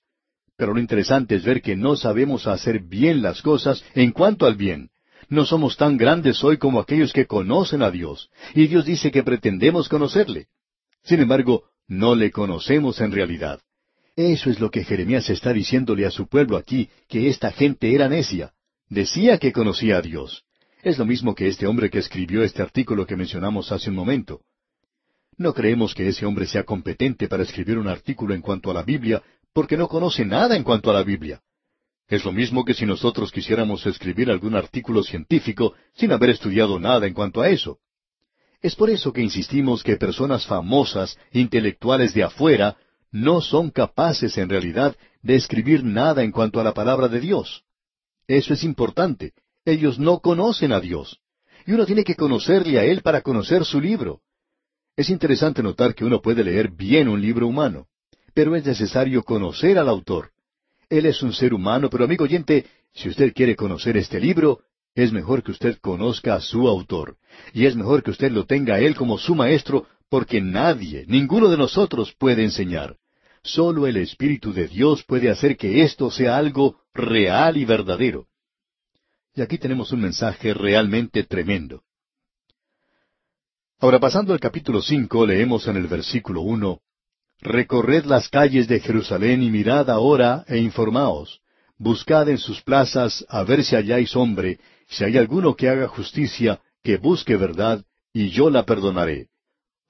Pero lo interesante es ver que no sabemos hacer bien las cosas en cuanto al bien. No somos tan grandes hoy como aquellos que conocen a Dios, y Dios dice que pretendemos conocerle. Sin embargo, no le conocemos en realidad. Eso es lo que Jeremías está diciéndole a su pueblo aquí, que esta gente era necia. Decía que conocía a Dios. Es lo mismo que este hombre que escribió este artículo que mencionamos hace un momento. No creemos que ese hombre sea competente para escribir un artículo en cuanto a la Biblia, porque no conoce nada en cuanto a la Biblia. Es lo mismo que si nosotros quisiéramos escribir algún artículo científico sin haber estudiado nada en cuanto a eso. Es por eso que insistimos que personas famosas, intelectuales de afuera, no son capaces en realidad de escribir nada en cuanto a la palabra de Dios. Eso es importante. Ellos no conocen a Dios. Y uno tiene que conocerle a Él para conocer su libro. Es interesante notar que uno puede leer bien un libro humano, pero es necesario conocer al autor. Él es un ser humano, pero amigo oyente, si usted quiere conocer este libro, es mejor que usted conozca a su autor, y es mejor que usted lo tenga a él como su maestro, porque nadie, ninguno de nosotros puede enseñar. Solo el Espíritu de Dios puede hacer que esto sea algo real y verdadero. Y aquí tenemos un mensaje realmente tremendo. Ahora pasando al capítulo cinco, leemos en el versículo uno Recorred las calles de Jerusalén y mirad ahora e informaos. Buscad en sus plazas a ver si halláis hombre, si hay alguno que haga justicia, que busque verdad, y yo la perdonaré.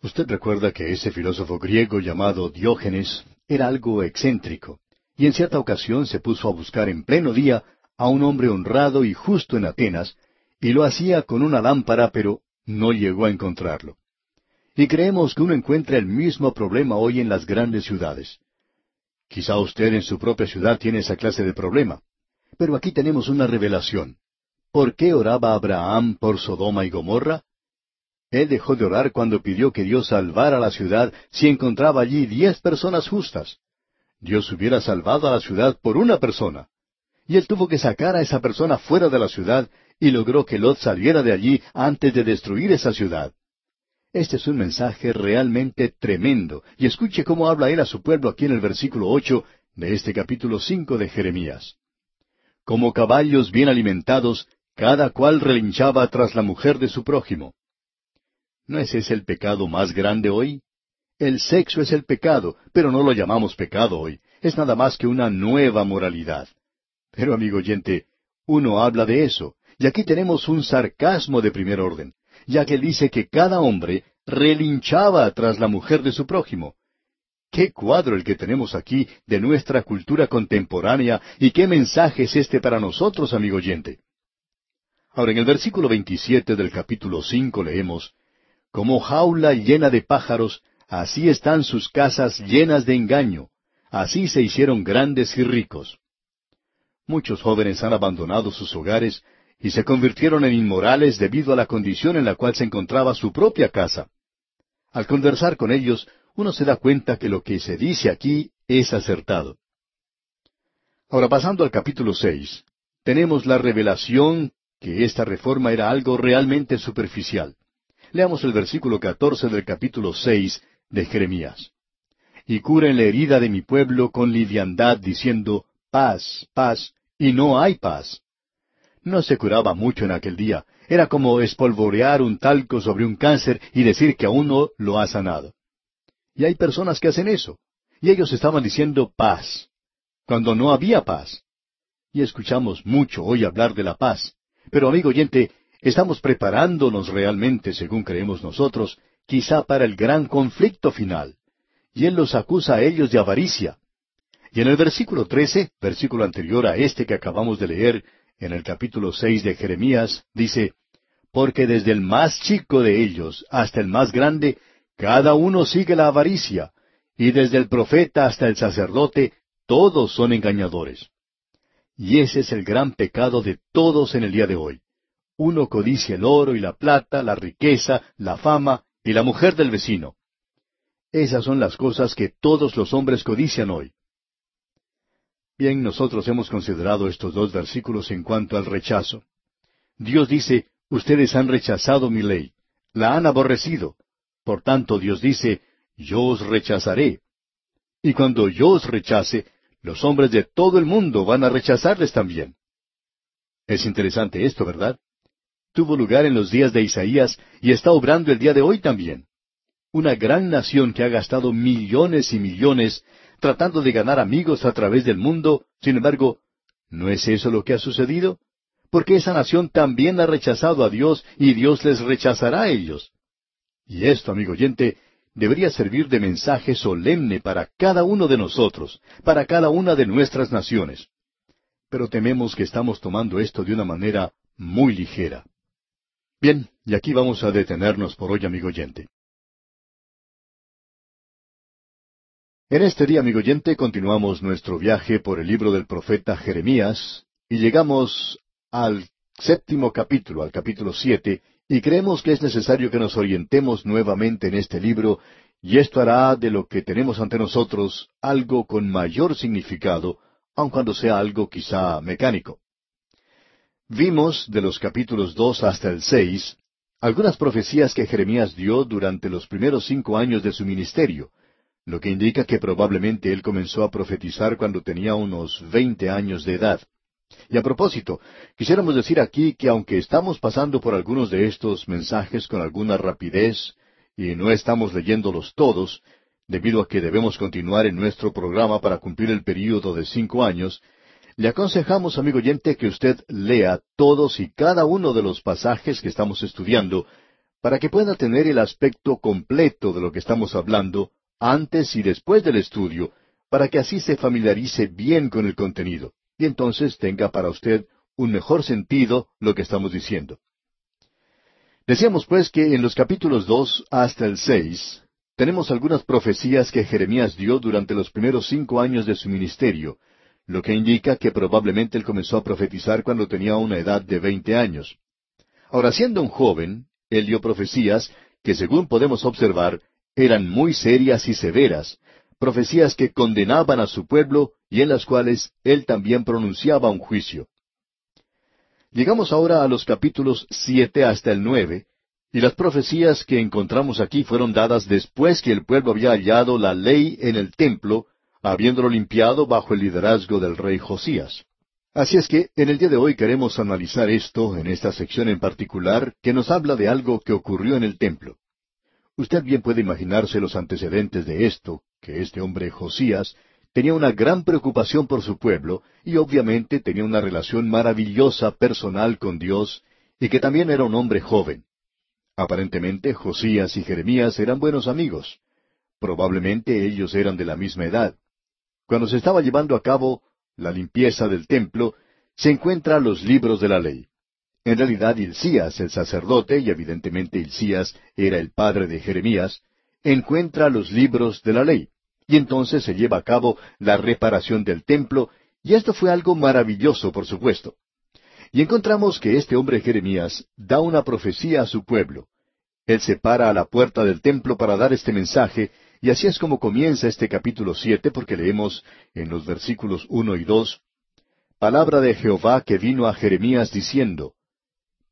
Usted recuerda que ese filósofo griego llamado Diógenes era algo excéntrico, y en cierta ocasión se puso a buscar en pleno día a un hombre honrado y justo en Atenas, y lo hacía con una lámpara, pero no llegó a encontrarlo. Y creemos que uno encuentra el mismo problema hoy en las grandes ciudades. Quizá usted en su propia ciudad tiene esa clase de problema. Pero aquí tenemos una revelación. ¿Por qué oraba Abraham por Sodoma y Gomorra? Él dejó de orar cuando pidió que Dios salvara la ciudad si encontraba allí diez personas justas. Dios hubiera salvado a la ciudad por una persona. Y él tuvo que sacar a esa persona fuera de la ciudad y logró que Lot saliera de allí antes de destruir esa ciudad. Este es un mensaje realmente tremendo, y escuche cómo habla él a su pueblo aquí en el versículo ocho de este capítulo cinco de Jeremías. Como caballos bien alimentados, cada cual relinchaba tras la mujer de su prójimo. ¿No es ese el pecado más grande hoy? El sexo es el pecado, pero no lo llamamos pecado hoy. Es nada más que una nueva moralidad. Pero, amigo oyente, uno habla de eso, y aquí tenemos un sarcasmo de primer orden ya que dice que cada hombre relinchaba tras la mujer de su prójimo. Qué cuadro el que tenemos aquí de nuestra cultura contemporánea y qué mensaje es este para nosotros, amigo oyente. Ahora, en el versículo 27 del capítulo 5 leemos, Como jaula llena de pájaros, así están sus casas llenas de engaño, así se hicieron grandes y ricos. Muchos jóvenes han abandonado sus hogares y se convirtieron en inmorales debido a la condición en la cual se encontraba su propia casa. Al conversar con ellos, uno se da cuenta que lo que se dice aquí es acertado. Ahora, pasando al capítulo seis, tenemos la revelación que esta reforma era algo realmente superficial. Leamos el versículo catorce del capítulo seis de Jeremías. Y curen la herida de mi pueblo con liviandad, diciendo, paz, paz, y no hay paz no se curaba mucho en aquel día. Era como espolvorear un talco sobre un cáncer y decir que aún no lo ha sanado. Y hay personas que hacen eso. Y ellos estaban diciendo paz, cuando no había paz. y escuchamos mucho hoy hablar de la paz. Pero amigo oyente, estamos preparándonos realmente, según creemos nosotros, quizá para el gran conflicto final. Y Él los acusa a ellos de avaricia. Y en el versículo trece, versículo anterior a este que acabamos de leer, en el capítulo seis de Jeremías, dice, Porque desde el más chico de ellos hasta el más grande, cada uno sigue la avaricia, y desde el profeta hasta el sacerdote, todos son engañadores. Y ese es el gran pecado de todos en el día de hoy. Uno codicia el oro y la plata, la riqueza, la fama y la mujer del vecino. Esas son las cosas que todos los hombres codician hoy. Bien, nosotros hemos considerado estos dos versículos en cuanto al rechazo. Dios dice, ustedes han rechazado mi ley, la han aborrecido. Por tanto, Dios dice, yo os rechazaré. Y cuando yo os rechace, los hombres de todo el mundo van a rechazarles también. Es interesante esto, ¿verdad? Tuvo lugar en los días de Isaías y está obrando el día de hoy también. Una gran nación que ha gastado millones y millones tratando de ganar amigos a través del mundo, sin embargo, ¿no es eso lo que ha sucedido? Porque esa nación también ha rechazado a Dios y Dios les rechazará a ellos. Y esto, amigo oyente, debería servir de mensaje solemne para cada uno de nosotros, para cada una de nuestras naciones. Pero tememos que estamos tomando esto de una manera muy ligera. Bien, y aquí vamos a detenernos por hoy, amigo oyente. En este día, amigo oyente, continuamos nuestro viaje por el libro del profeta Jeremías y llegamos al séptimo capítulo, al capítulo siete, y creemos que es necesario que nos orientemos nuevamente en este libro, y esto hará de lo que tenemos ante nosotros algo con mayor significado, aun cuando sea algo quizá mecánico. Vimos de los capítulos dos hasta el seis algunas profecías que Jeremías dio durante los primeros cinco años de su ministerio, lo que indica que probablemente él comenzó a profetizar cuando tenía unos veinte años de edad. Y a propósito, quisiéramos decir aquí que aunque estamos pasando por algunos de estos mensajes con alguna rapidez y no estamos leyéndolos todos, debido a que debemos continuar en nuestro programa para cumplir el período de cinco años, le aconsejamos, amigo oyente, que usted lea todos y cada uno de los pasajes que estamos estudiando para que pueda tener el aspecto completo de lo que estamos hablando antes y después del estudio, para que así se familiarice bien con el contenido, y entonces tenga para usted un mejor sentido lo que estamos diciendo. Decíamos pues que en los capítulos dos hasta el seis tenemos algunas profecías que Jeremías dio durante los primeros cinco años de su ministerio, lo que indica que probablemente él comenzó a profetizar cuando tenía una edad de veinte años. Ahora, siendo un joven, él dio profecías que, según podemos observar, eran muy serias y severas, profecías que condenaban a su pueblo y en las cuales él también pronunciaba un juicio. Llegamos ahora a los capítulos siete hasta el nueve, y las profecías que encontramos aquí fueron dadas después que el pueblo había hallado la ley en el templo, habiéndolo limpiado bajo el liderazgo del rey Josías. Así es que en el día de hoy queremos analizar esto en esta sección en particular que nos habla de algo que ocurrió en el templo. Usted bien puede imaginarse los antecedentes de esto, que este hombre Josías tenía una gran preocupación por su pueblo y obviamente tenía una relación maravillosa personal con Dios y que también era un hombre joven. Aparentemente Josías y Jeremías eran buenos amigos. Probablemente ellos eran de la misma edad. Cuando se estaba llevando a cabo la limpieza del templo, se encuentran los libros de la ley. En realidad, Hilcías, el sacerdote, y evidentemente Hilcías era el padre de Jeremías, encuentra los libros de la ley, y entonces se lleva a cabo la reparación del templo, y esto fue algo maravilloso, por supuesto. Y encontramos que este hombre Jeremías da una profecía a su pueblo. Él se para a la puerta del templo para dar este mensaje, y así es como comienza este capítulo siete, porque leemos en los versículos uno y dos, Palabra de Jehová que vino a Jeremías diciendo,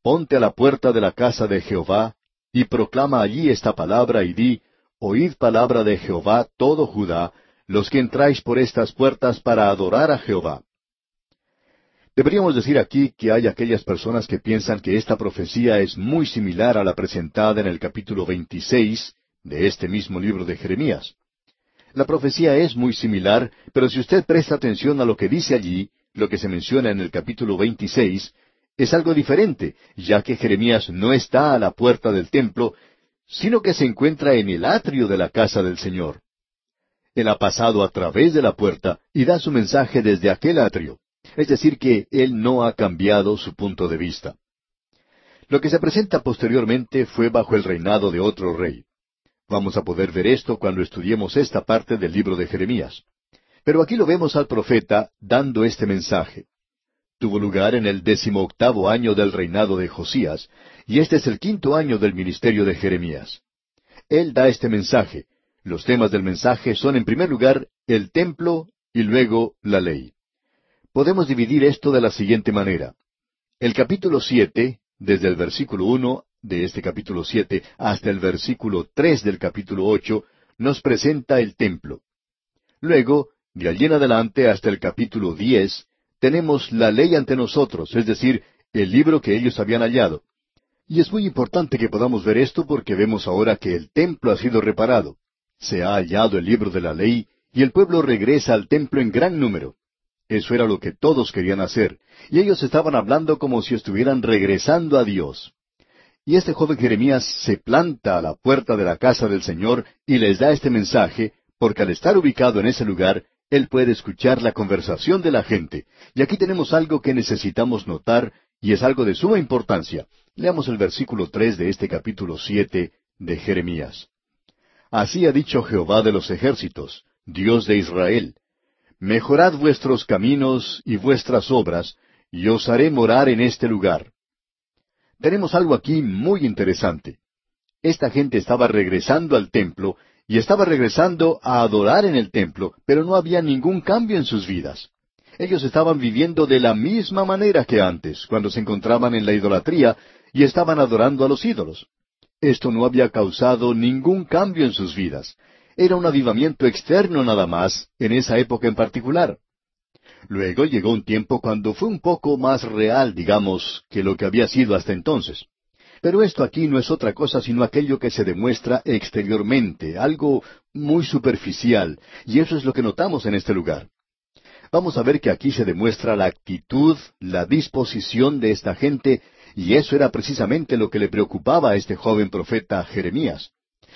Ponte a la puerta de la casa de Jehová, y proclama allí esta palabra, y di, Oíd palabra de Jehová todo Judá, los que entráis por estas puertas para adorar a Jehová. Deberíamos decir aquí que hay aquellas personas que piensan que esta profecía es muy similar a la presentada en el capítulo 26 de este mismo libro de Jeremías. La profecía es muy similar, pero si usted presta atención a lo que dice allí, lo que se menciona en el capítulo 26, es algo diferente, ya que Jeremías no está a la puerta del templo, sino que se encuentra en el atrio de la casa del Señor. Él ha pasado a través de la puerta y da su mensaje desde aquel atrio. Es decir, que él no ha cambiado su punto de vista. Lo que se presenta posteriormente fue bajo el reinado de otro rey. Vamos a poder ver esto cuando estudiemos esta parte del libro de Jeremías. Pero aquí lo vemos al profeta dando este mensaje. Tuvo lugar en el decimoctavo año del reinado de Josías, y este es el quinto año del ministerio de Jeremías. Él da este mensaje. Los temas del mensaje son en primer lugar el templo y luego la ley. Podemos dividir esto de la siguiente manera. El capítulo siete, desde el versículo uno de este capítulo siete hasta el versículo tres del capítulo ocho, nos presenta el templo. Luego, de allí en adelante hasta el capítulo diez, tenemos la ley ante nosotros, es decir, el libro que ellos habían hallado. Y es muy importante que podamos ver esto porque vemos ahora que el templo ha sido reparado. Se ha hallado el libro de la ley y el pueblo regresa al templo en gran número. Eso era lo que todos querían hacer, y ellos estaban hablando como si estuvieran regresando a Dios. Y este joven Jeremías se planta a la puerta de la casa del Señor y les da este mensaje, porque al estar ubicado en ese lugar, él puede escuchar la conversación de la gente. Y aquí tenemos algo que necesitamos notar, y es algo de suma importancia. Leamos el versículo tres de este capítulo siete de Jeremías. Así ha dicho Jehová de los ejércitos, Dios de Israel. Mejorad vuestros caminos y vuestras obras, y os haré morar en este lugar. Tenemos algo aquí muy interesante. Esta gente estaba regresando al templo y estaba regresando a adorar en el templo, pero no había ningún cambio en sus vidas. Ellos estaban viviendo de la misma manera que antes, cuando se encontraban en la idolatría y estaban adorando a los ídolos. Esto no había causado ningún cambio en sus vidas. Era un avivamiento externo nada más, en esa época en particular. Luego llegó un tiempo cuando fue un poco más real, digamos, que lo que había sido hasta entonces. Pero esto aquí no es otra cosa sino aquello que se demuestra exteriormente, algo muy superficial, y eso es lo que notamos en este lugar. Vamos a ver que aquí se demuestra la actitud, la disposición de esta gente, y eso era precisamente lo que le preocupaba a este joven profeta Jeremías.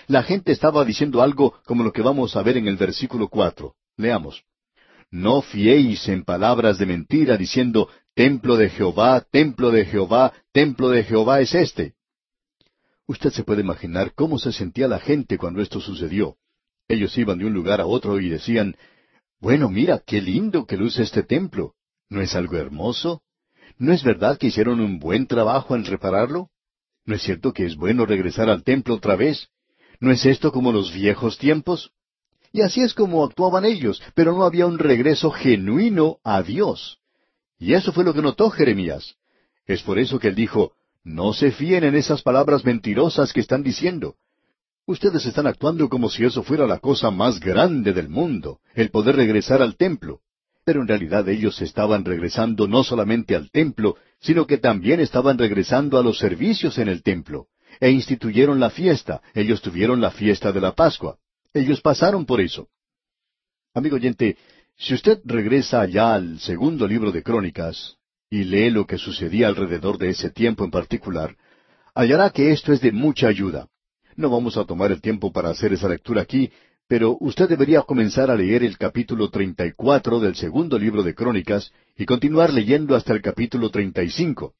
La gente estaba diciendo algo como lo que vamos a ver en el versículo cuatro. Leamos. No fiéis en palabras de mentira diciendo, Templo de Jehová, templo de Jehová, templo de Jehová es este. Usted se puede imaginar cómo se sentía la gente cuando esto sucedió. Ellos iban de un lugar a otro y decían, Bueno, mira, qué lindo que luce este templo. ¿No es algo hermoso? ¿No es verdad que hicieron un buen trabajo en repararlo? ¿No es cierto que es bueno regresar al templo otra vez? ¿No es esto como los viejos tiempos? Y así es como actuaban ellos, pero no había un regreso genuino a Dios. Y eso fue lo que notó Jeremías. Es por eso que él dijo, no se fíen en esas palabras mentirosas que están diciendo. Ustedes están actuando como si eso fuera la cosa más grande del mundo, el poder regresar al templo. Pero en realidad ellos estaban regresando no solamente al templo, sino que también estaban regresando a los servicios en el templo. E instituyeron la fiesta, ellos tuvieron la fiesta de la Pascua. Ellos pasaron por eso. Amigo oyente, si usted regresa allá al segundo libro de Crónicas y lee lo que sucedía alrededor de ese tiempo en particular, hallará que esto es de mucha ayuda. No vamos a tomar el tiempo para hacer esa lectura aquí, pero usted debería comenzar a leer el capítulo 34 del segundo libro de Crónicas y continuar leyendo hasta el capítulo 35.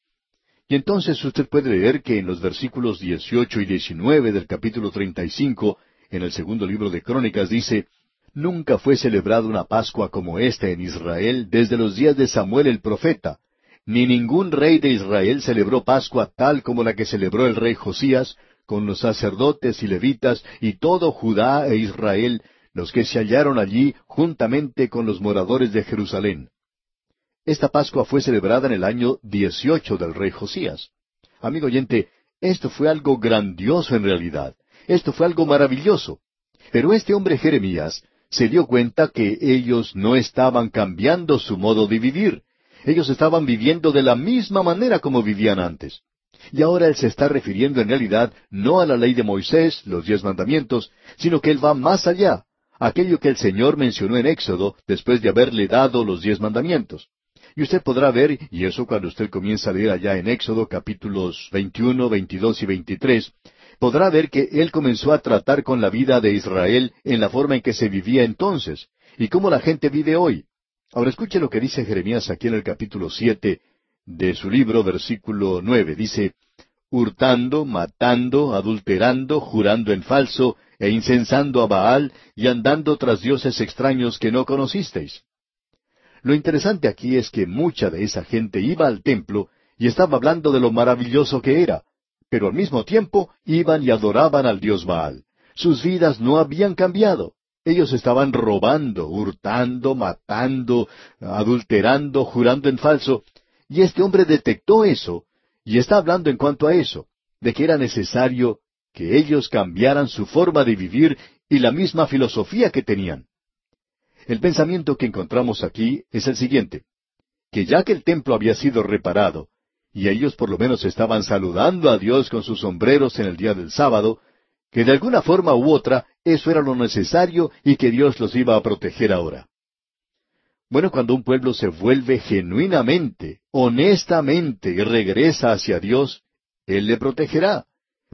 Y entonces usted puede leer que en los versículos 18 y 19 del capítulo 35 en el segundo libro de Crónicas dice, Nunca fue celebrada una Pascua como esta en Israel desde los días de Samuel el profeta, ni ningún rey de Israel celebró Pascua tal como la que celebró el rey Josías, con los sacerdotes y levitas y todo Judá e Israel, los que se hallaron allí juntamente con los moradores de Jerusalén. Esta Pascua fue celebrada en el año dieciocho del rey Josías. Amigo oyente, esto fue algo grandioso en realidad. Esto fue algo maravilloso. Pero este hombre Jeremías se dio cuenta que ellos no estaban cambiando su modo de vivir. Ellos estaban viviendo de la misma manera como vivían antes. Y ahora él se está refiriendo en realidad no a la ley de Moisés, los diez mandamientos, sino que él va más allá, aquello que el Señor mencionó en Éxodo después de haberle dado los diez mandamientos. Y usted podrá ver, y eso cuando usted comienza a leer allá en Éxodo capítulos 21, 22 y 23, podrá ver que él comenzó a tratar con la vida de Israel en la forma en que se vivía entonces, y cómo la gente vive hoy. Ahora escuche lo que dice Jeremías aquí en el capítulo siete de su libro, versículo nueve. Dice, hurtando, matando, adulterando, jurando en falso, e incensando a Baal, y andando tras dioses extraños que no conocisteis. Lo interesante aquí es que mucha de esa gente iba al templo y estaba hablando de lo maravilloso que era, pero al mismo tiempo iban y adoraban al dios Baal. Sus vidas no habían cambiado. Ellos estaban robando, hurtando, matando, adulterando, jurando en falso, y este hombre detectó eso, y está hablando en cuanto a eso, de que era necesario que ellos cambiaran su forma de vivir y la misma filosofía que tenían. El pensamiento que encontramos aquí es el siguiente, que ya que el templo había sido reparado, y ellos por lo menos estaban saludando a Dios con sus sombreros en el día del sábado, que de alguna forma u otra eso era lo necesario y que Dios los iba a proteger ahora. Bueno, cuando un pueblo se vuelve genuinamente, honestamente y regresa hacia Dios, Él le protegerá.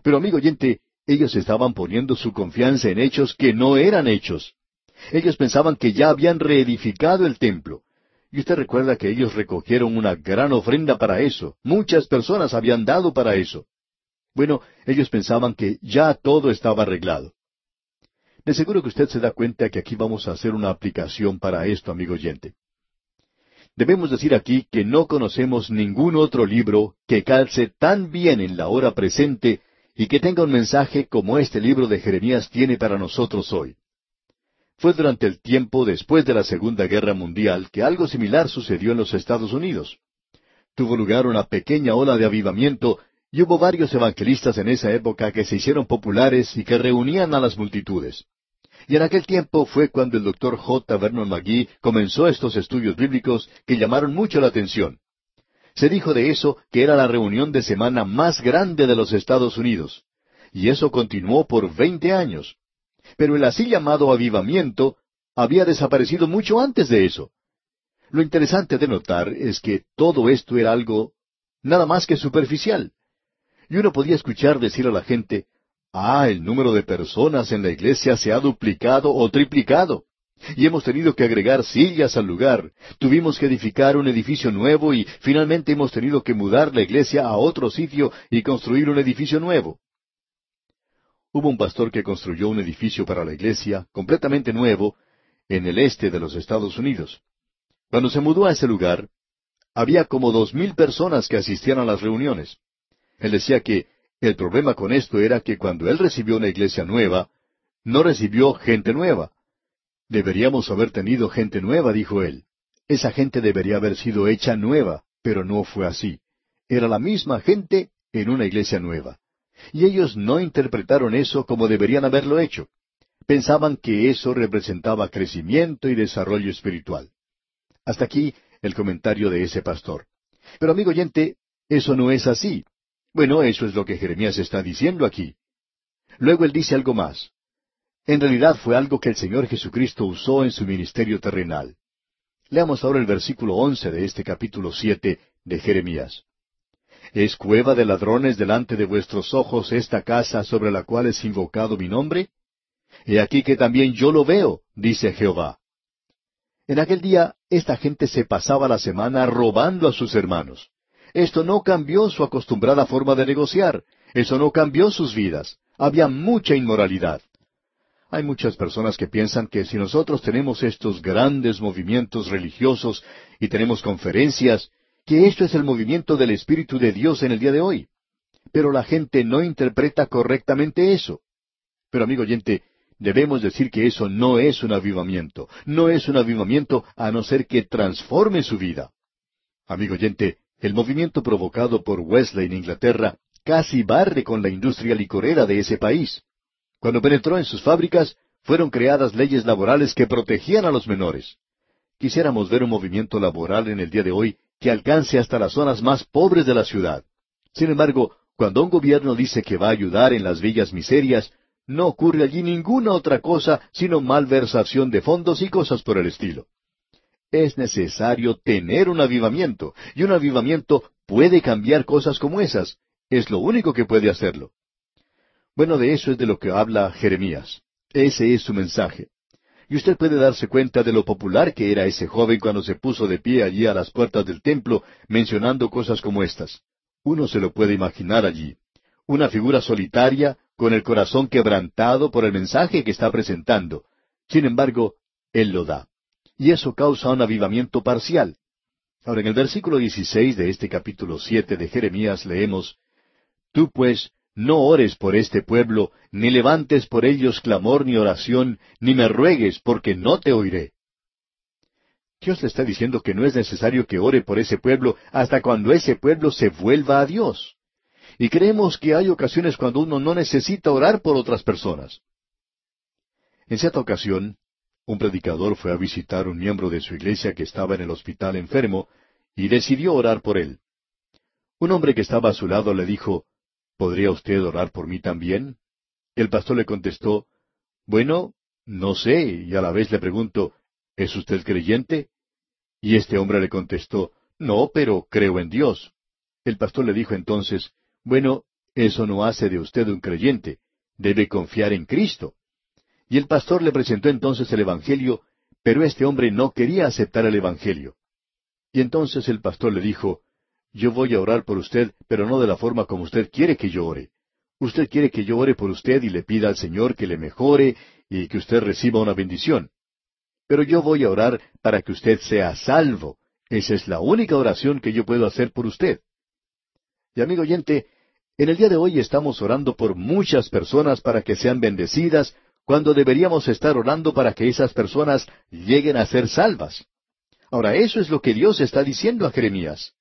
Pero amigo oyente, ellos estaban poniendo su confianza en hechos que no eran hechos. Ellos pensaban que ya habían reedificado el templo. Y usted recuerda que ellos recogieron una gran ofrenda para eso. Muchas personas habían dado para eso. Bueno, ellos pensaban que ya todo estaba arreglado. De seguro que usted se da cuenta que aquí vamos a hacer una aplicación para esto, amigo oyente. Debemos decir aquí que no conocemos ningún otro libro que calce tan bien en la hora presente y que tenga un mensaje como este libro de Jeremías tiene para nosotros hoy. Fue durante el tiempo después de la Segunda Guerra Mundial que algo similar sucedió en los Estados Unidos. Tuvo lugar una pequeña ola de avivamiento y hubo varios evangelistas en esa época que se hicieron populares y que reunían a las multitudes. Y en aquel tiempo fue cuando el doctor J. Vernon McGee comenzó estos estudios bíblicos que llamaron mucho la atención. Se dijo de eso que era la reunión de semana más grande de los Estados Unidos. Y eso continuó por veinte años. Pero el así llamado avivamiento había desaparecido mucho antes de eso. Lo interesante de notar es que todo esto era algo nada más que superficial. Y uno podía escuchar decir a la gente, ah, el número de personas en la iglesia se ha duplicado o triplicado. Y hemos tenido que agregar sillas al lugar. Tuvimos que edificar un edificio nuevo y finalmente hemos tenido que mudar la iglesia a otro sitio y construir un edificio nuevo. Hubo un pastor que construyó un edificio para la iglesia, completamente nuevo, en el este de los Estados Unidos. Cuando se mudó a ese lugar, había como dos mil personas que asistían a las reuniones. Él decía que el problema con esto era que cuando él recibió una iglesia nueva, no recibió gente nueva. Deberíamos haber tenido gente nueva, dijo él. Esa gente debería haber sido hecha nueva, pero no fue así. Era la misma gente en una iglesia nueva. Y ellos no interpretaron eso como deberían haberlo hecho. Pensaban que eso representaba crecimiento y desarrollo espiritual. Hasta aquí el comentario de ese pastor. Pero amigo oyente, eso no es así. Bueno, eso es lo que Jeremías está diciendo aquí. Luego él dice algo más. En realidad fue algo que el Señor Jesucristo usó en su ministerio terrenal. Leamos ahora el versículo once de este capítulo siete de Jeremías. ¿Es cueva de ladrones delante de vuestros ojos esta casa sobre la cual es invocado mi nombre? He aquí que también yo lo veo, dice Jehová. En aquel día esta gente se pasaba la semana robando a sus hermanos. Esto no cambió su acostumbrada forma de negociar. Eso no cambió sus vidas. Había mucha inmoralidad. Hay muchas personas que piensan que si nosotros tenemos estos grandes movimientos religiosos y tenemos conferencias, que esto es el movimiento del Espíritu de Dios en el día de hoy. Pero la gente no interpreta correctamente eso. Pero amigo oyente, debemos decir que eso no es un avivamiento. No es un avivamiento a no ser que transforme su vida. Amigo oyente, el movimiento provocado por Wesley en Inglaterra casi barre con la industria licorera de ese país. Cuando penetró en sus fábricas, fueron creadas leyes laborales que protegían a los menores. Quisiéramos ver un movimiento laboral en el día de hoy que alcance hasta las zonas más pobres de la ciudad. Sin embargo, cuando un gobierno dice que va a ayudar en las villas miserias, no ocurre allí ninguna otra cosa sino malversación de fondos y cosas por el estilo. Es necesario tener un avivamiento, y un avivamiento puede cambiar cosas como esas. Es lo único que puede hacerlo. Bueno, de eso es de lo que habla Jeremías. Ese es su mensaje. Y usted puede darse cuenta de lo popular que era ese joven cuando se puso de pie allí a las puertas del templo mencionando cosas como estas. Uno se lo puede imaginar allí. Una figura solitaria, con el corazón quebrantado por el mensaje que está presentando. Sin embargo, Él lo da. Y eso causa un avivamiento parcial. Ahora, en el versículo 16 de este capítulo siete de Jeremías leemos, Tú pues no ores por este pueblo, ni levantes por ellos clamor ni oración, ni me ruegues, porque no te oiré. Dios le está diciendo que no es necesario que ore por ese pueblo hasta cuando ese pueblo se vuelva a Dios. Y creemos que hay ocasiones cuando uno no necesita orar por otras personas. En cierta ocasión, un predicador fue a visitar un miembro de su iglesia que estaba en el hospital enfermo y decidió orar por él. Un hombre que estaba a su lado le dijo, ¿Podría usted orar por mí también? El pastor le contestó, Bueno, no sé, y a la vez le pregunto, ¿es usted creyente? Y este hombre le contestó, No, pero creo en Dios. El pastor le dijo entonces, Bueno, eso no hace de usted un creyente, debe confiar en Cristo. Y el pastor le presentó entonces el Evangelio, pero este hombre no quería aceptar el Evangelio. Y entonces el pastor le dijo, Yo voy a orar por usted, pero no de la forma como usted quiere que yo ore. Usted quiere que yo ore por usted y le pida al Señor que le mejore y que usted reciba una bendición. Pero yo voy a orar para que usted sea salvo. Esa es la única oración que yo puedo hacer por usted. Y amigo oyente, en el día de hoy estamos orando por muchas personas para que sean bendecidas, cuando deberíamos estar orando para que esas personas lleguen a ser salvas. Ahora, eso es lo que Dios está diciendo a Jeremías.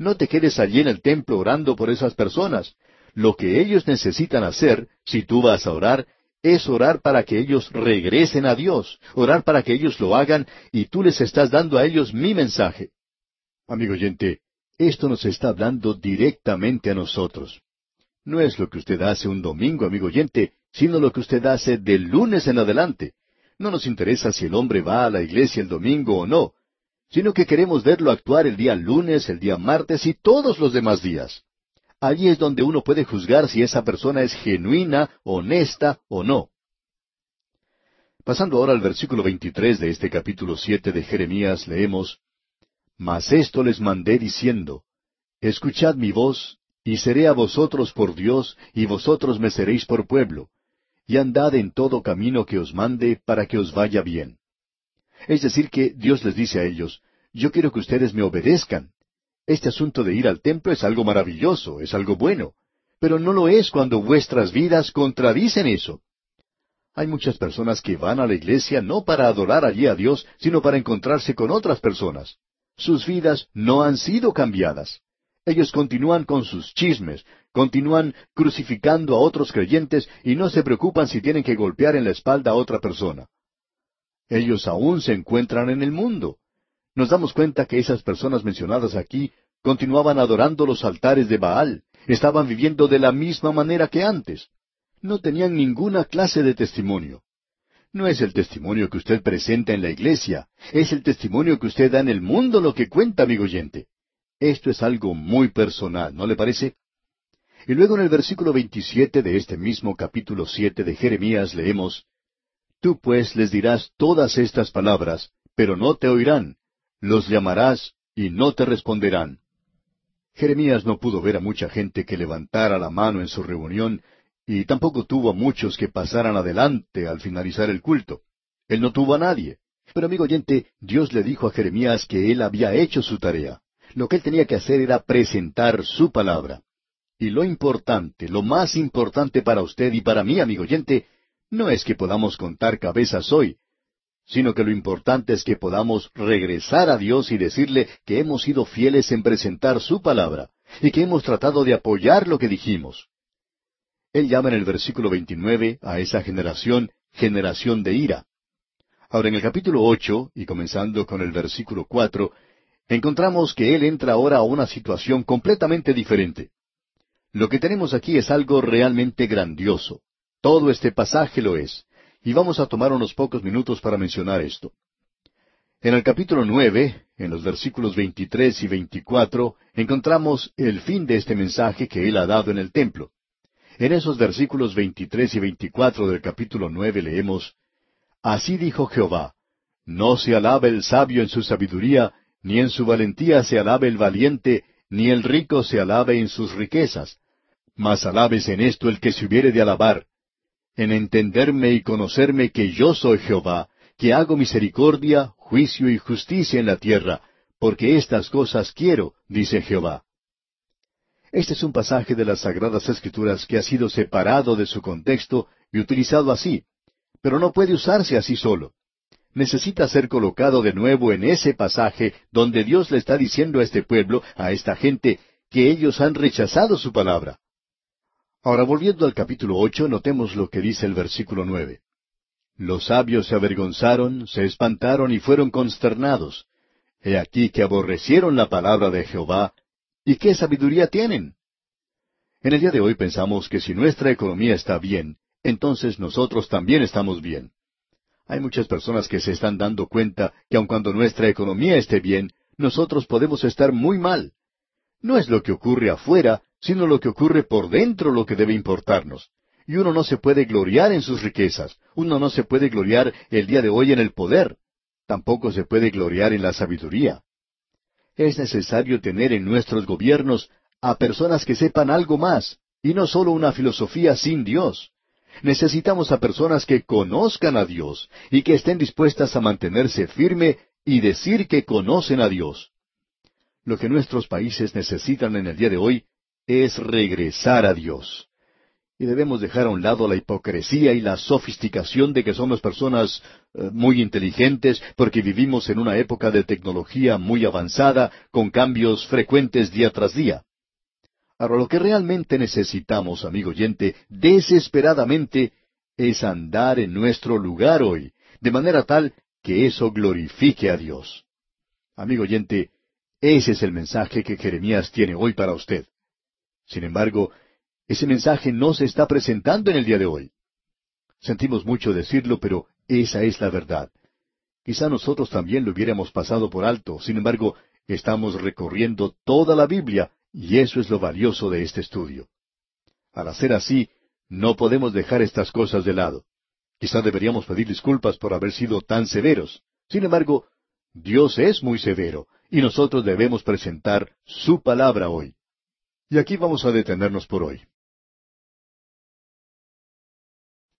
No te quedes allí en el templo orando por esas personas. Lo que ellos necesitan hacer, si tú vas a orar, es orar para que ellos regresen a Dios, orar para que ellos lo hagan y tú les estás dando a ellos mi mensaje. Amigo oyente, esto nos está hablando directamente a nosotros. No es lo que usted hace un domingo, amigo oyente, sino lo que usted hace de lunes en adelante. No nos interesa si el hombre va a la iglesia el domingo o no, sino que queremos verlo actuar el día lunes, el día martes y todos los demás días. Allí es donde uno puede juzgar si esa persona es genuina, honesta o no. Pasando ahora al versículo 23 de este capítulo siete de Jeremías, leemos, Mas esto les mandé diciendo, Escuchad mi voz, y seré a vosotros por Dios, y vosotros me seréis por pueblo, y andad en todo camino que os mande para que os vaya bien. Es decir, que Dios les dice a ellos, Yo quiero que ustedes me obedezcan, este asunto de ir al templo es algo maravilloso, es algo bueno, pero no lo es cuando vuestras vidas contradicen eso. Hay muchas personas que van a la iglesia no para adorar allí a Dios, sino para encontrarse con otras personas. Sus vidas no han sido cambiadas. Ellos continúan con sus chismes, continúan crucificando a otros creyentes y no se preocupan si tienen que golpear en la espalda a otra persona. Ellos aún se encuentran en el mundo nos damos cuenta que esas personas mencionadas aquí continuaban adorando los altares de Baal, estaban viviendo de la misma manera que antes. No tenían ninguna clase de testimonio. No es el testimonio que usted presenta en la iglesia, es el testimonio que usted da en el mundo lo que cuenta, amigo oyente. Esto es algo muy personal, ¿no le parece? Y luego en el versículo 27 de este mismo capítulo siete de Jeremías leemos, Tú pues les dirás todas estas palabras, pero no te oirán, los llamarás y no te responderán. Jeremías no pudo ver a mucha gente que levantara la mano en su reunión, y tampoco tuvo a muchos que pasaran adelante al finalizar el culto. Él no tuvo a nadie. Pero amigo oyente, Dios le dijo a Jeremías que él había hecho su tarea. Lo que él tenía que hacer era presentar su palabra. Y lo importante, lo más importante para usted y para mí, amigo oyente, no es que podamos contar cabezas hoy, sino que lo importante es que podamos regresar a Dios y decirle que hemos sido fieles en presentar su palabra y que hemos tratado de apoyar lo que dijimos. Él llama en el versículo 29 a esa generación generación de ira. Ahora en el capítulo ocho, y comenzando con el versículo cuatro, encontramos que él entra ahora a una situación completamente diferente. Lo que tenemos aquí es algo realmente grandioso. Todo este pasaje lo es y vamos a tomar unos pocos minutos para mencionar esto. En el capítulo nueve, en los versículos veintitrés y veinticuatro, encontramos el fin de este mensaje que él ha dado en el templo. En esos versículos veintitrés y veinticuatro del capítulo nueve leemos Así dijo Jehová, No se alabe el sabio en su sabiduría, ni en su valentía se alabe el valiente, ni el rico se alabe en sus riquezas. Mas alabes en esto el que se hubiere de alabar, en entenderme y conocerme que yo soy Jehová, que hago misericordia, juicio y justicia en la tierra, porque estas cosas quiero, dice Jehová. Este es un pasaje de las Sagradas Escrituras que ha sido separado de su contexto y utilizado así, pero no puede usarse así solo. Necesita ser colocado de nuevo en ese pasaje donde Dios le está diciendo a este pueblo, a esta gente, que ellos han rechazado su palabra. Ahora, volviendo al capítulo ocho, notemos lo que dice el versículo nueve. Los sabios se avergonzaron, se espantaron y fueron consternados. He aquí que aborrecieron la palabra de Jehová. ¿Y qué sabiduría tienen? En el día de hoy pensamos que si nuestra economía está bien, entonces nosotros también estamos bien. Hay muchas personas que se están dando cuenta que aun cuando nuestra economía esté bien, nosotros podemos estar muy mal. No es lo que ocurre afuera, sino lo que ocurre por dentro lo que debe importarnos. Y uno no se puede gloriar en sus riquezas, uno no se puede gloriar el día de hoy en el poder, tampoco se puede gloriar en la sabiduría. Es necesario tener en nuestros gobiernos a personas que sepan algo más, y no solo una filosofía sin Dios. Necesitamos a personas que conozcan a Dios y que estén dispuestas a mantenerse firme y decir que conocen a Dios. Lo que nuestros países necesitan en el día de hoy es regresar a Dios. Y debemos dejar a un lado la hipocresía y la sofisticación de que somos personas eh, muy inteligentes porque vivimos en una época de tecnología muy avanzada con cambios frecuentes día tras día. Ahora, lo que realmente necesitamos, amigo oyente, desesperadamente, es andar en nuestro lugar hoy, de manera tal que eso glorifique a Dios. Amigo oyente, ese es el mensaje que Jeremías tiene hoy para usted. Sin embargo, ese mensaje no se está presentando en el día de hoy. Sentimos mucho decirlo, pero esa es la verdad. Quizá nosotros también lo hubiéramos pasado por alto, sin embargo, estamos recorriendo toda la Biblia, y eso es lo valioso de este estudio. Al hacer así, no podemos dejar estas cosas de lado. Quizá deberíamos pedir disculpas por haber sido tan severos. Sin embargo, Dios es muy severo, y nosotros debemos presentar su palabra hoy. Y aquí vamos a detenernos por hoy.